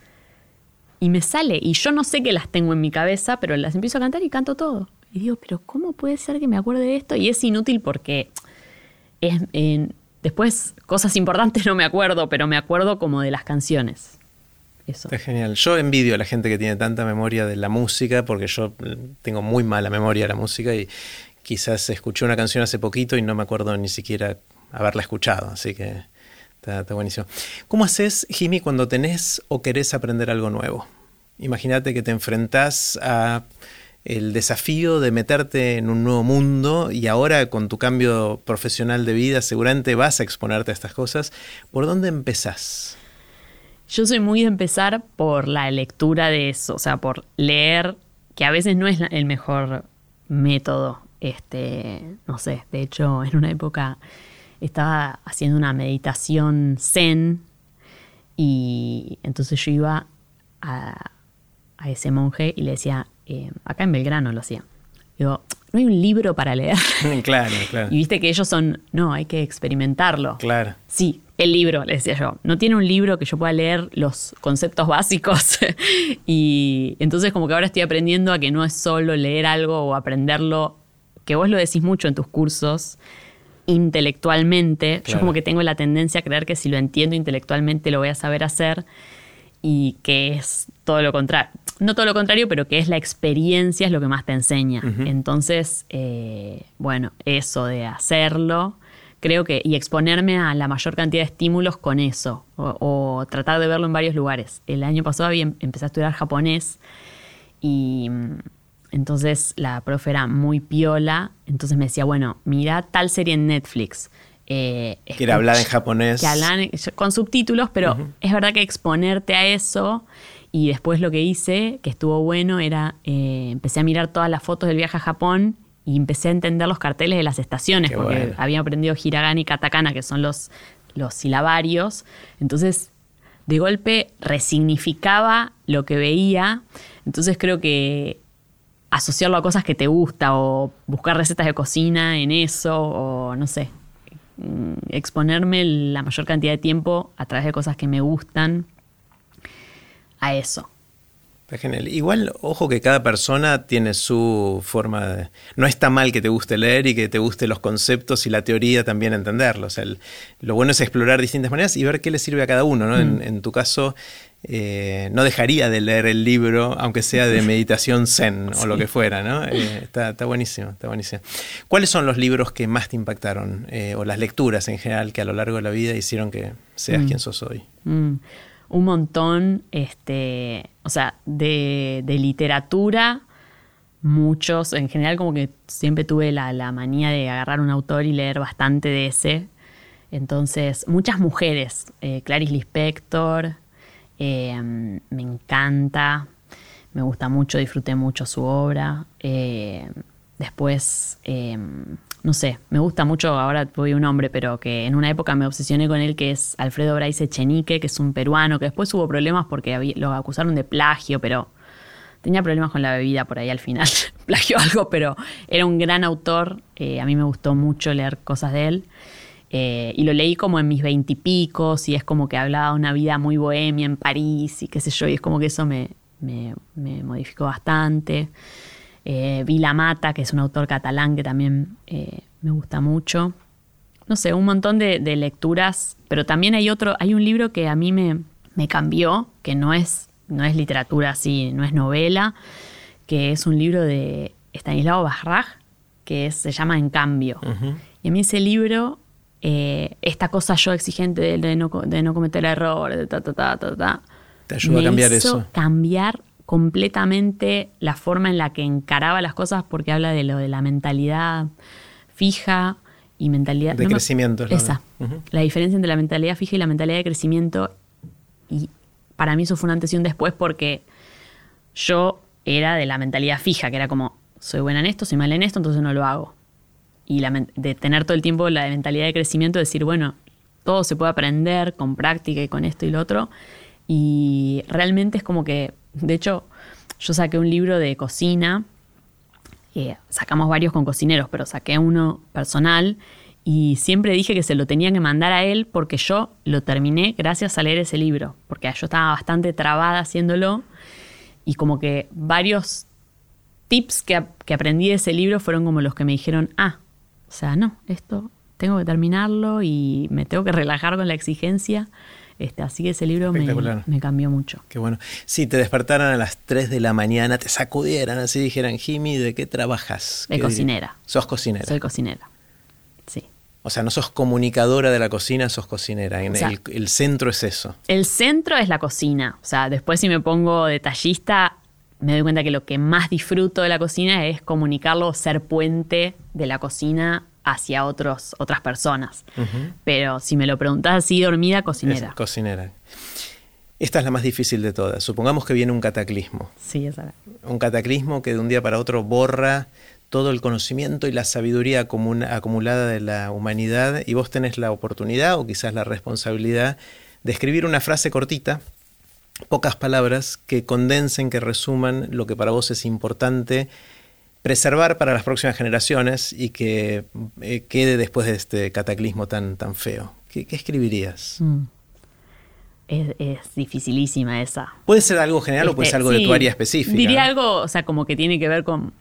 y me sale. Y yo no sé que las tengo en mi cabeza, pero las empiezo a cantar y canto todo. Y digo, pero ¿cómo puede ser que me acuerde de esto? Y es inútil porque es, después cosas importantes no me acuerdo, pero me acuerdo como de las canciones. Eso. Está genial. Yo envidio a la gente que tiene tanta memoria de la música, porque yo tengo muy mala memoria de la música y quizás escuché una canción hace poquito y no me acuerdo ni siquiera haberla escuchado. Así que Está, buenísimo. ¿Cómo haces, Jimmy, cuando tenés o querés aprender algo nuevo? Imagínate que te enfrentás a el desafío de meterte en un nuevo mundo y ahora con tu cambio profesional de vida seguramente vas a exponerte a estas cosas. ¿Por dónde empezás? Yo soy muy de empezar por la lectura de eso, o sea, por leer, que a veces no es el mejor método. Este, no sé, de hecho, en una época estaba haciendo una meditación zen y entonces yo iba a, ese monje y le decía, eh, acá en Belgrano lo hacía, digo, no hay un libro para leer. Claro, claro. Y viste que ellos son, no, hay que experimentarlo. Claro. Sí, el libro, le decía yo. No tiene un libro que yo pueda leer los conceptos básicos. y entonces como que ahora estoy aprendiendo a que no es solo leer algo o aprenderlo, que vos lo decís mucho en tus cursos, intelectualmente. Yo como que tengo la tendencia a creer que si lo entiendo intelectualmente lo voy a saber hacer y que es todo lo contrario. No todo lo contrario, pero que es la experiencia es lo que más te enseña. Entonces, eh, bueno, eso de hacerlo, creo que, y exponerme a la mayor cantidad de estímulos con eso, o, tratar de verlo en varios lugares. El año pasado había, empecé a estudiar japonés y entonces la profe era muy piola, entonces me decía, bueno, mira tal serie en Netflix. Eh, que era hablada en japonés. Que hablan con subtítulos, pero es verdad que exponerte a eso y después lo que hice, que estuvo bueno, era, eh, empecé a mirar todas las fotos del viaje a Japón y empecé a entender los carteles de las estaciones, porque había aprendido hiragana y katakana, que son los, los silabarios. Entonces, de golpe resignificaba lo que veía. Entonces creo que asociarlo a cosas que te gusta o buscar recetas de cocina en eso o no sé, mm, exponerme la mayor cantidad de tiempo a través de cosas que me gustan a eso. genial. Igual, ojo que cada persona tiene su forma de... No está mal que te guste leer y que te guste los conceptos y la teoría también entenderlos. lo bueno es explorar distintas maneras y ver qué le sirve a cada uno. ¿no? En, mm. tu caso, eh, no dejaría de leer el libro, aunque sea de meditación zen o lo que fuera, ¿no? Eh, está, buenísimo, está buenísimo. ¿Cuáles son los libros que más te impactaron, eh, o las lecturas en general que a lo largo de la vida hicieron que seas mm. quien sos hoy? Mm. Un montón, este, o sea, de, literatura, muchos, en general como que siempre tuve la, la manía de agarrar un autor y leer bastante de ese. Entonces, muchas mujeres, Clarice Lispector, Em, me encanta, me gusta mucho, disfruté mucho su obra. Eh, después, em, no sé, me gusta mucho, ahora voy un nombre, pero que en una época me obsesioné con él, que es Alfredo Brais Echenique, que es un peruano, que después hubo problemas porque lo acusaron de plagio, pero tenía problemas con la bebida por ahí al final, plagio algo, pero era un gran autor, eh, a mí me gustó mucho leer cosas de él. Eh, y lo leí como en mis veintipicos y, y, es como que hablaba de una vida muy bohemia en París y qué sé yo, y es como que eso me, modificó bastante. Eh, vi La Mata, que es un autor catalán que también eh, me gusta mucho. No sé, un montón de, lecturas, pero también hay otro, hay un libro que a mí me, cambió, que no es, no es literatura así, no es novela, que es un libro de Stanislao Barraj, que se llama En Cambio. Y a mí ese libro eh, esta cosa yo exigente de, no, cometer errores, de ta, ta, ta, ta, ta. Te ayuda a cambiar eso. Cambiar completamente la forma en la que encaraba las cosas porque habla de lo de la mentalidad fija y mentalidad de crecimiento. esa. La diferencia entre la mentalidad fija y la mentalidad de crecimiento. Y para mí eso fue un antes y un después porque yo era de la mentalidad fija, que era como, soy buena en esto, soy mal en esto, entonces no lo hago y de tener todo el tiempo la mentalidad de crecimiento, de decir, bueno, todo se puede aprender con práctica y con esto y lo otro. Y realmente es como que, de hecho, yo saqué un libro de cocina, eh, sacamos varios con cocineros, pero saqué uno personal y siempre dije que se lo tenía que mandar a él porque yo lo terminé gracias a leer ese libro, porque yo estaba bastante trabada haciéndolo y como que varios tips que, que aprendí de ese libro fueron como los que me dijeron, ah, sea, no, esto tengo que terminarlo y me tengo que relajar con la exigencia. Este, así que ese libro me, cambió mucho. Qué bueno. Si te despertaran a las 3 de la mañana, te sacudieran así, dijeran, Jimmy, ¿de qué trabajas? De cocinera. ¿Sos cocinera? Soy cocinera, sí. O sea, no sos comunicadora de la cocina, sos cocinera. el, el, centro es eso. El centro es la cocina. O sea, después si me pongo detallista, me doy cuenta que lo que más disfruto de la cocina es comunicarlo, ser puente de la cocina hacia otros, otras personas. Pero si me lo preguntas así, dormida, cocinera. cocinera. Esta es la más difícil de todas. Supongamos que viene un cataclismo. Sí, esa. Un cataclismo que de un día para otro borra todo el conocimiento y la sabiduría acumulada de la humanidad y vos tenés la oportunidad o quizás la responsabilidad de escribir una frase cortita pocas palabras que condensen, que resuman lo que para vos es importante preservar para las próximas generaciones y que eh, quede después de este cataclismo tan, tan feo. ¿Qué, escribirías? Mm. Es, dificilísima esa. Puede ser algo general o puede ser este, algo de tu área específica. Diría algo, o sea, como que tiene que ver con,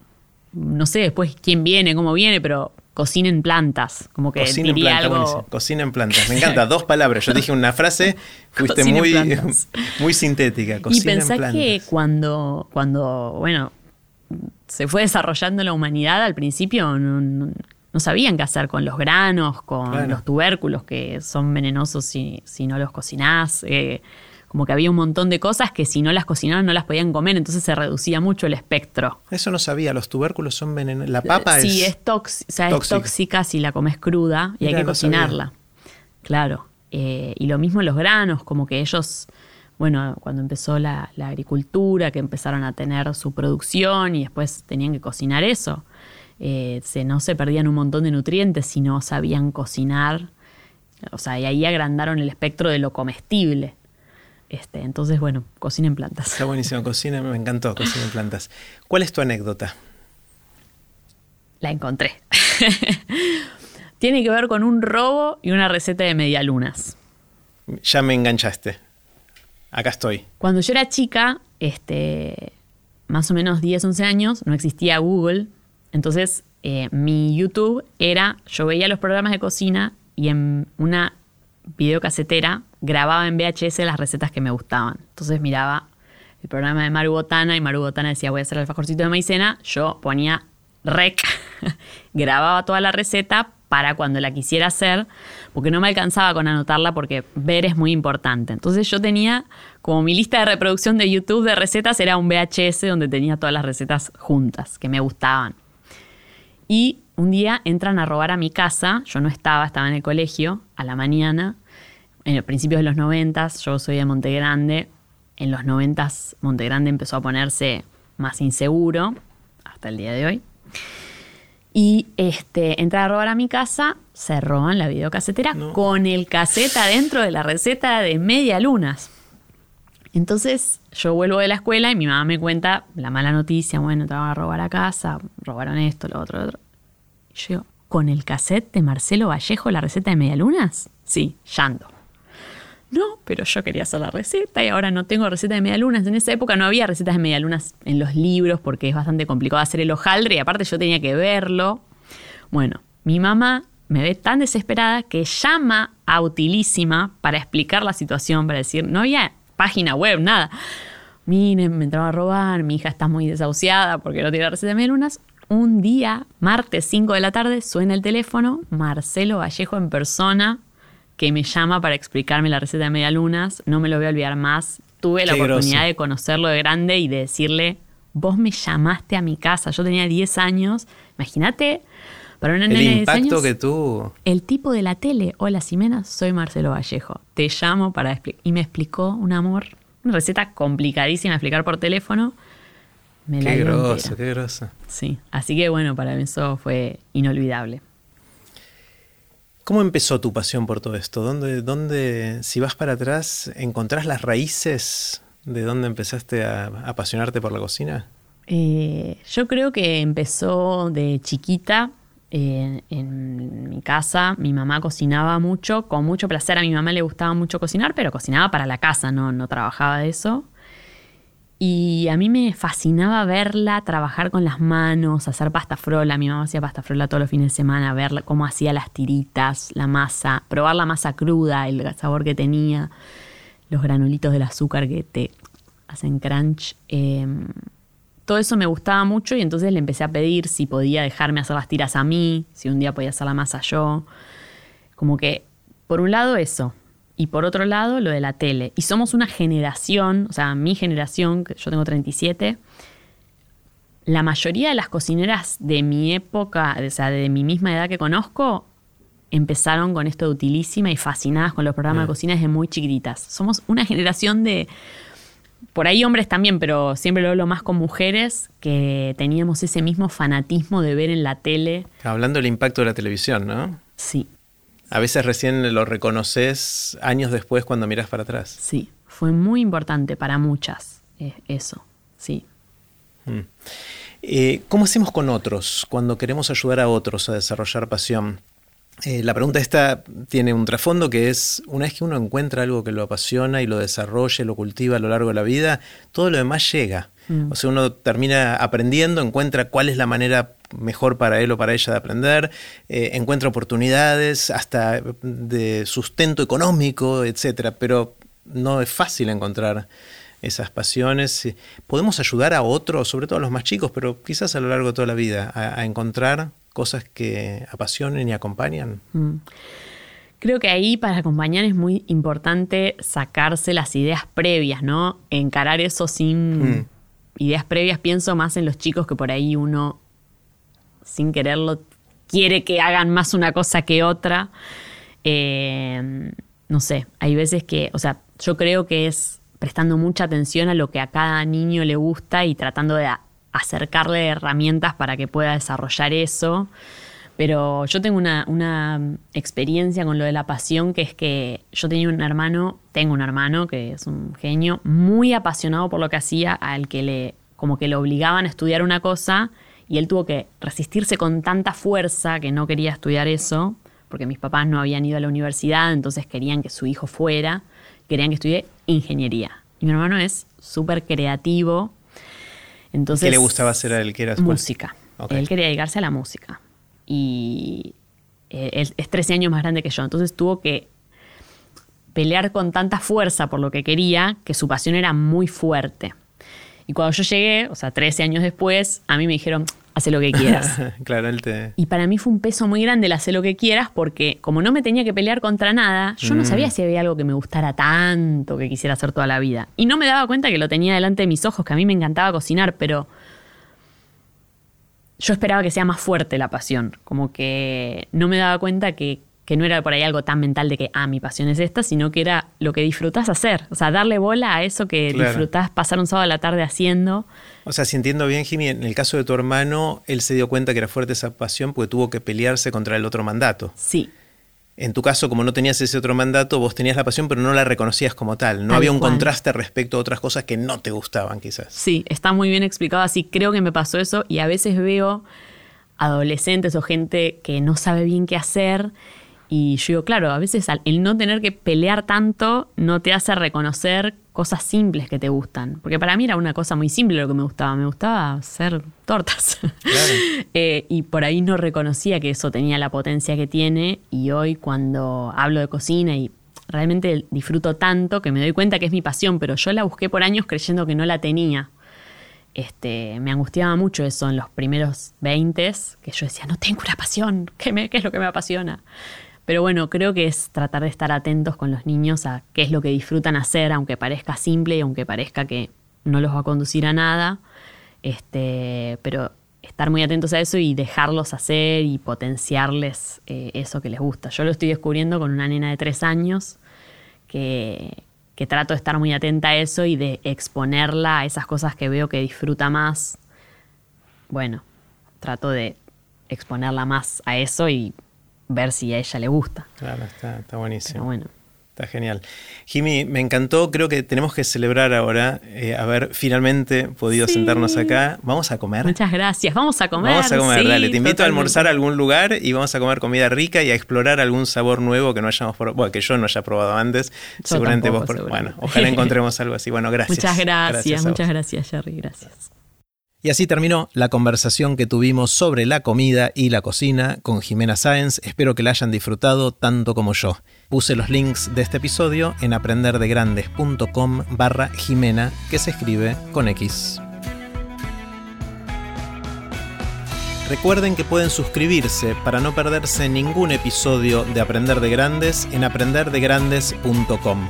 no sé después quién viene, cómo viene, pero cocinen plantas. Como que cocina diría en algo... Cocina en plantas. Me encanta, dos palabras. Yo dije una frase, fuiste muy, muy sintética. y pensé que cuando, cuando, bueno, se fue desarrollando la humanidad al principio, no, sabían qué hacer con los granos, con los tubérculos que son venenosos si, si no los cocinás. Eh, como que había un montón de cosas que si no las cocinaban no las podían comer, entonces se reducía mucho el espectro. Eso no sabía, los tubérculos son venenosos. La papa sí, es, tóxica. es tóxica si la comes cruda y hay que cocinarla. Claro. Eh, y lo mismo los granos, como que ellos, bueno, cuando empezó la, agricultura, que empezaron a tener su producción y después tenían que cocinar eso. eh, se, no se perdían un montón de nutrientes si no sabían cocinar. O sea, y ahí agrandaron el espectro de lo comestible. Este, entonces, bueno, cocina en plantas. Está buenísimo, cocina, me encantó, cocina en plantas. ¿Cuál es tu anécdota? La encontré. Tiene que ver con un robo y una receta de medialunas. Ya me enganchaste. Acá estoy. Cuando yo era chica, este, más o menos 10, 11 años, no existía Google. Entonces, eh, mi YouTube era, yo veía los programas de cocina y en una videocasetera grababa en VHS las recetas que me gustaban. Entonces miraba el programa de Maru Botana y Maru Botana decía voy a hacer el alfajorcito de maicena. Yo ponía rec, grababa toda la receta para cuando la quisiera hacer, porque no me alcanzaba con anotarla porque ver es muy importante. Entonces yo tenía como mi lista de reproducción de YouTube de recetas era un VHS donde tenía todas las recetas juntas que me gustaban. Y un día entran a robar a mi casa, yo no estaba, estaba en el colegio, a la mañana, en el principio de los noventas, yo soy de Montegrande, en los noventas Montegrande empezó a ponerse más inseguro, hasta el día de hoy. Y este, entran a robar a mi casa, se roban la videocasetera con el cassette adentro de la receta de media lunas. Entonces yo vuelvo de la escuela y mi mamá me cuenta la mala noticia, bueno, te van a robar a casa, robaron esto, lo otro, lo otro. Y yo ¿con el cassette de Marcelo Vallejo la receta de medialunas? Sí, llanto. No, pero yo quería hacer la receta y ahora no tengo receta de medialunas. En esa época no había recetas de medialunas en los libros porque es bastante complicado hacer el hojaldre y aparte yo tenía que verlo. Bueno, mi mamá me ve tan desesperada que llama a Utilísima para explicar la situación, para decir, no había página web, nada. Miren, me entraron a robar, mi hija está muy desahuciada porque no tiene receta de medialunas. Un día, martes 5 de la tarde, suena el teléfono, Marcelo Vallejo en persona, que me llama para explicarme la receta de medialunas. No me lo voy a olvidar más. Tuve la oportunidad de conocerlo de grande y de decirle, vos me llamaste a mi casa. Yo tenía 10 años. Imagínate, para una el nena de 10 impacto años, que tuvo. el tipo de la tele. Hola, Ximena, soy Marcelo Vallejo. Te llamo para explicar. Y me explicó un amor, una receta complicadísima de explicar por teléfono. Me la Qué groso, entera. qué groso. Sí, así que bueno, para mí eso fue inolvidable. ¿Cómo empezó tu pasión por todo esto? ¿Dónde, dónde, si vas para atrás, encontrás las raíces de dónde empezaste a apasionarte por la cocina? Eh, yo creo que empezó de chiquita. eh, en mi casa, mi mamá cocinaba mucho, con mucho placer. A mi mamá le gustaba mucho cocinar, pero cocinaba para la casa, no, no trabajaba de eso. Y a mí me fascinaba verla trabajar con las manos, hacer pasta frola. Mi mamá hacía pasta frola todos los fines de semana, ver cómo hacía las tiritas, la masa, probar la masa cruda, el sabor que tenía, los granulitos del azúcar que te hacen crunch. Eh, todo eso me gustaba mucho y entonces le empecé a pedir si podía dejarme hacer las tiras a mí, si un día podía hacer la masa yo. Como que, por un lado eso, y por otro lado lo de la tele. Y somos una generación, o sea, mi generación, que yo tengo 37, la mayoría de las cocineras de mi época, o sea, de mi misma edad que conozco, empezaron con esto de utilísima y fascinadas con los programas de cocina desde muy chiquititas. Somos una generación de por ahí hombres también, pero siempre lo hablo más con mujeres, que teníamos ese mismo fanatismo de ver en la tele. Hablando del impacto de la televisión, ¿no? Sí, A veces recién lo reconoces años después cuando miras para atrás. sí, fue muy importante para muchas eh, eso, sí. Eh, ¿Cómo hacemos con otros cuando queremos ayudar a otros a desarrollar pasión? Eh, la pregunta esta tiene un trasfondo que es, una vez que uno encuentra algo que lo apasiona y lo desarrolla, y lo cultiva a lo largo de la vida, todo lo demás llega. O sea, uno termina aprendiendo, encuentra cuál es la manera mejor para él o para ella de aprender, eh, encuentra oportunidades hasta de sustento económico, etcétera, pero no es fácil encontrar esas pasiones. Eh, Podemos ayudar a otros, sobre todo a los más chicos, pero quizás a lo largo de toda la vida, a, a encontrar cosas que apasionen y acompañan. Mm. Creo que ahí para acompañar es muy importante sacarse las ideas previas, ¿no? Encarar eso sin Mm. ideas previas. Pienso más en los chicos que por ahí uno, sin quererlo, quiere que hagan más una cosa que otra. Eh, no sé, hay veces que, o sea, yo creo que es prestando mucha atención a lo que a cada niño le gusta y tratando de acercarle herramientas para que pueda desarrollar eso. Pero yo tengo una, una, experiencia con lo de la pasión, que es que yo tenía un hermano, tengo un hermano que es un genio, muy apasionado por lo que hacía, al que le, como que le obligaban a estudiar una cosa, y él tuvo que resistirse con tanta fuerza que no quería estudiar eso, porque mis papás no habían ido a la universidad, entonces querían que su hijo fuera, querían que estudie ingeniería. Y mi hermano es súper creativo. Entonces, ¿Qué le gustaba hacer a él? que era música. Él quería dedicarse a la música y eh, es, 13 años más grande que yo. Entonces tuvo que pelear con tanta fuerza por lo que quería que su pasión era muy fuerte. Y cuando yo llegué, o sea, 13 años después, a mí me dijeron, hace lo que quieras. claro, él te... Y para mí fue un peso muy grande el hacer lo que quieras porque como no me tenía que pelear contra nada, yo no mm. sabía si había algo que me gustara tanto que quisiera hacer toda la vida. Y no me daba cuenta que lo tenía delante de mis ojos, que a mí me encantaba cocinar, pero yo esperaba que sea más fuerte la pasión, como que no me daba cuenta que, no era por ahí algo tan mental de que, ah, mi pasión es esta, sino que era lo que disfrutás hacer, o sea, darle bola a eso que disfrutás pasar un sábado a la tarde haciendo. O sea, si entiendo bien, Jimmy, en el caso de tu hermano, él se dio cuenta que era fuerte esa pasión porque tuvo que pelearse contra el otro mandato. Sí, en tu caso, como no tenías ese otro mandato, vos tenías la pasión, pero no la reconocías como tal. No había un contraste respecto a otras cosas que no te gustaban, quizás. Sí, está muy bien explicado así. Creo que me pasó eso y a veces veo adolescentes o gente que no sabe bien qué hacer y yo digo, claro, a veces el no tener que pelear tanto no te hace reconocer cosas simples que te gustan. Porque para mí era una cosa muy simple lo que me gustaba. Me gustaba hacer tortas. Eh, y por ahí no reconocía que eso tenía la potencia que tiene. Y hoy cuando hablo de cocina y realmente disfruto tanto que me doy cuenta que es mi pasión, pero yo la busqué por años creyendo que no la tenía. Este, me angustiaba mucho eso en los primeros 20, que yo decía, no tengo una pasión, ¿qué, me, qué es lo que me apasiona? Pero bueno, creo que es tratar de estar atentos con los niños a qué es lo que disfrutan hacer, aunque parezca simple y aunque parezca que no los va a conducir a nada. Este, pero estar muy atentos a eso y dejarlos hacer y potenciarles eh, eso que les gusta. Yo lo estoy descubriendo con una nena de tres años que, que trato de estar muy atenta a eso y de exponerla a esas cosas que veo que disfruta más. Bueno, trato de exponerla más a eso y ver si a ella le gusta. Claro, está, está buenísimo. bueno. Está genial. Jimmy, me encantó. Creo que tenemos que celebrar ahora eh, haber finalmente podido sentarnos acá. Vamos a comer. Muchas gracias. Vamos a comer. Vamos a comer, dale. Te invito a almorzar a algún lugar y vamos a comer comida rica y a explorar algún sabor nuevo que no hayamos probado, bueno, que yo no haya probado antes. seguramente vos. Bueno, ojalá encontremos algo así. Bueno, gracias. Muchas gracias, muchas gracias, Jerry. Gracias. Y así terminó la conversación que tuvimos sobre la comida y la cocina con Jimena Sáenz. Espero que la hayan disfrutado tanto como yo. Puse los links de este episodio en aprenderdegrandes.com barra Jimena, que se escribe con X. Recuerden que pueden suscribirse para no perderse ningún episodio de Aprender de Grandes en aprenderdegrandes.com.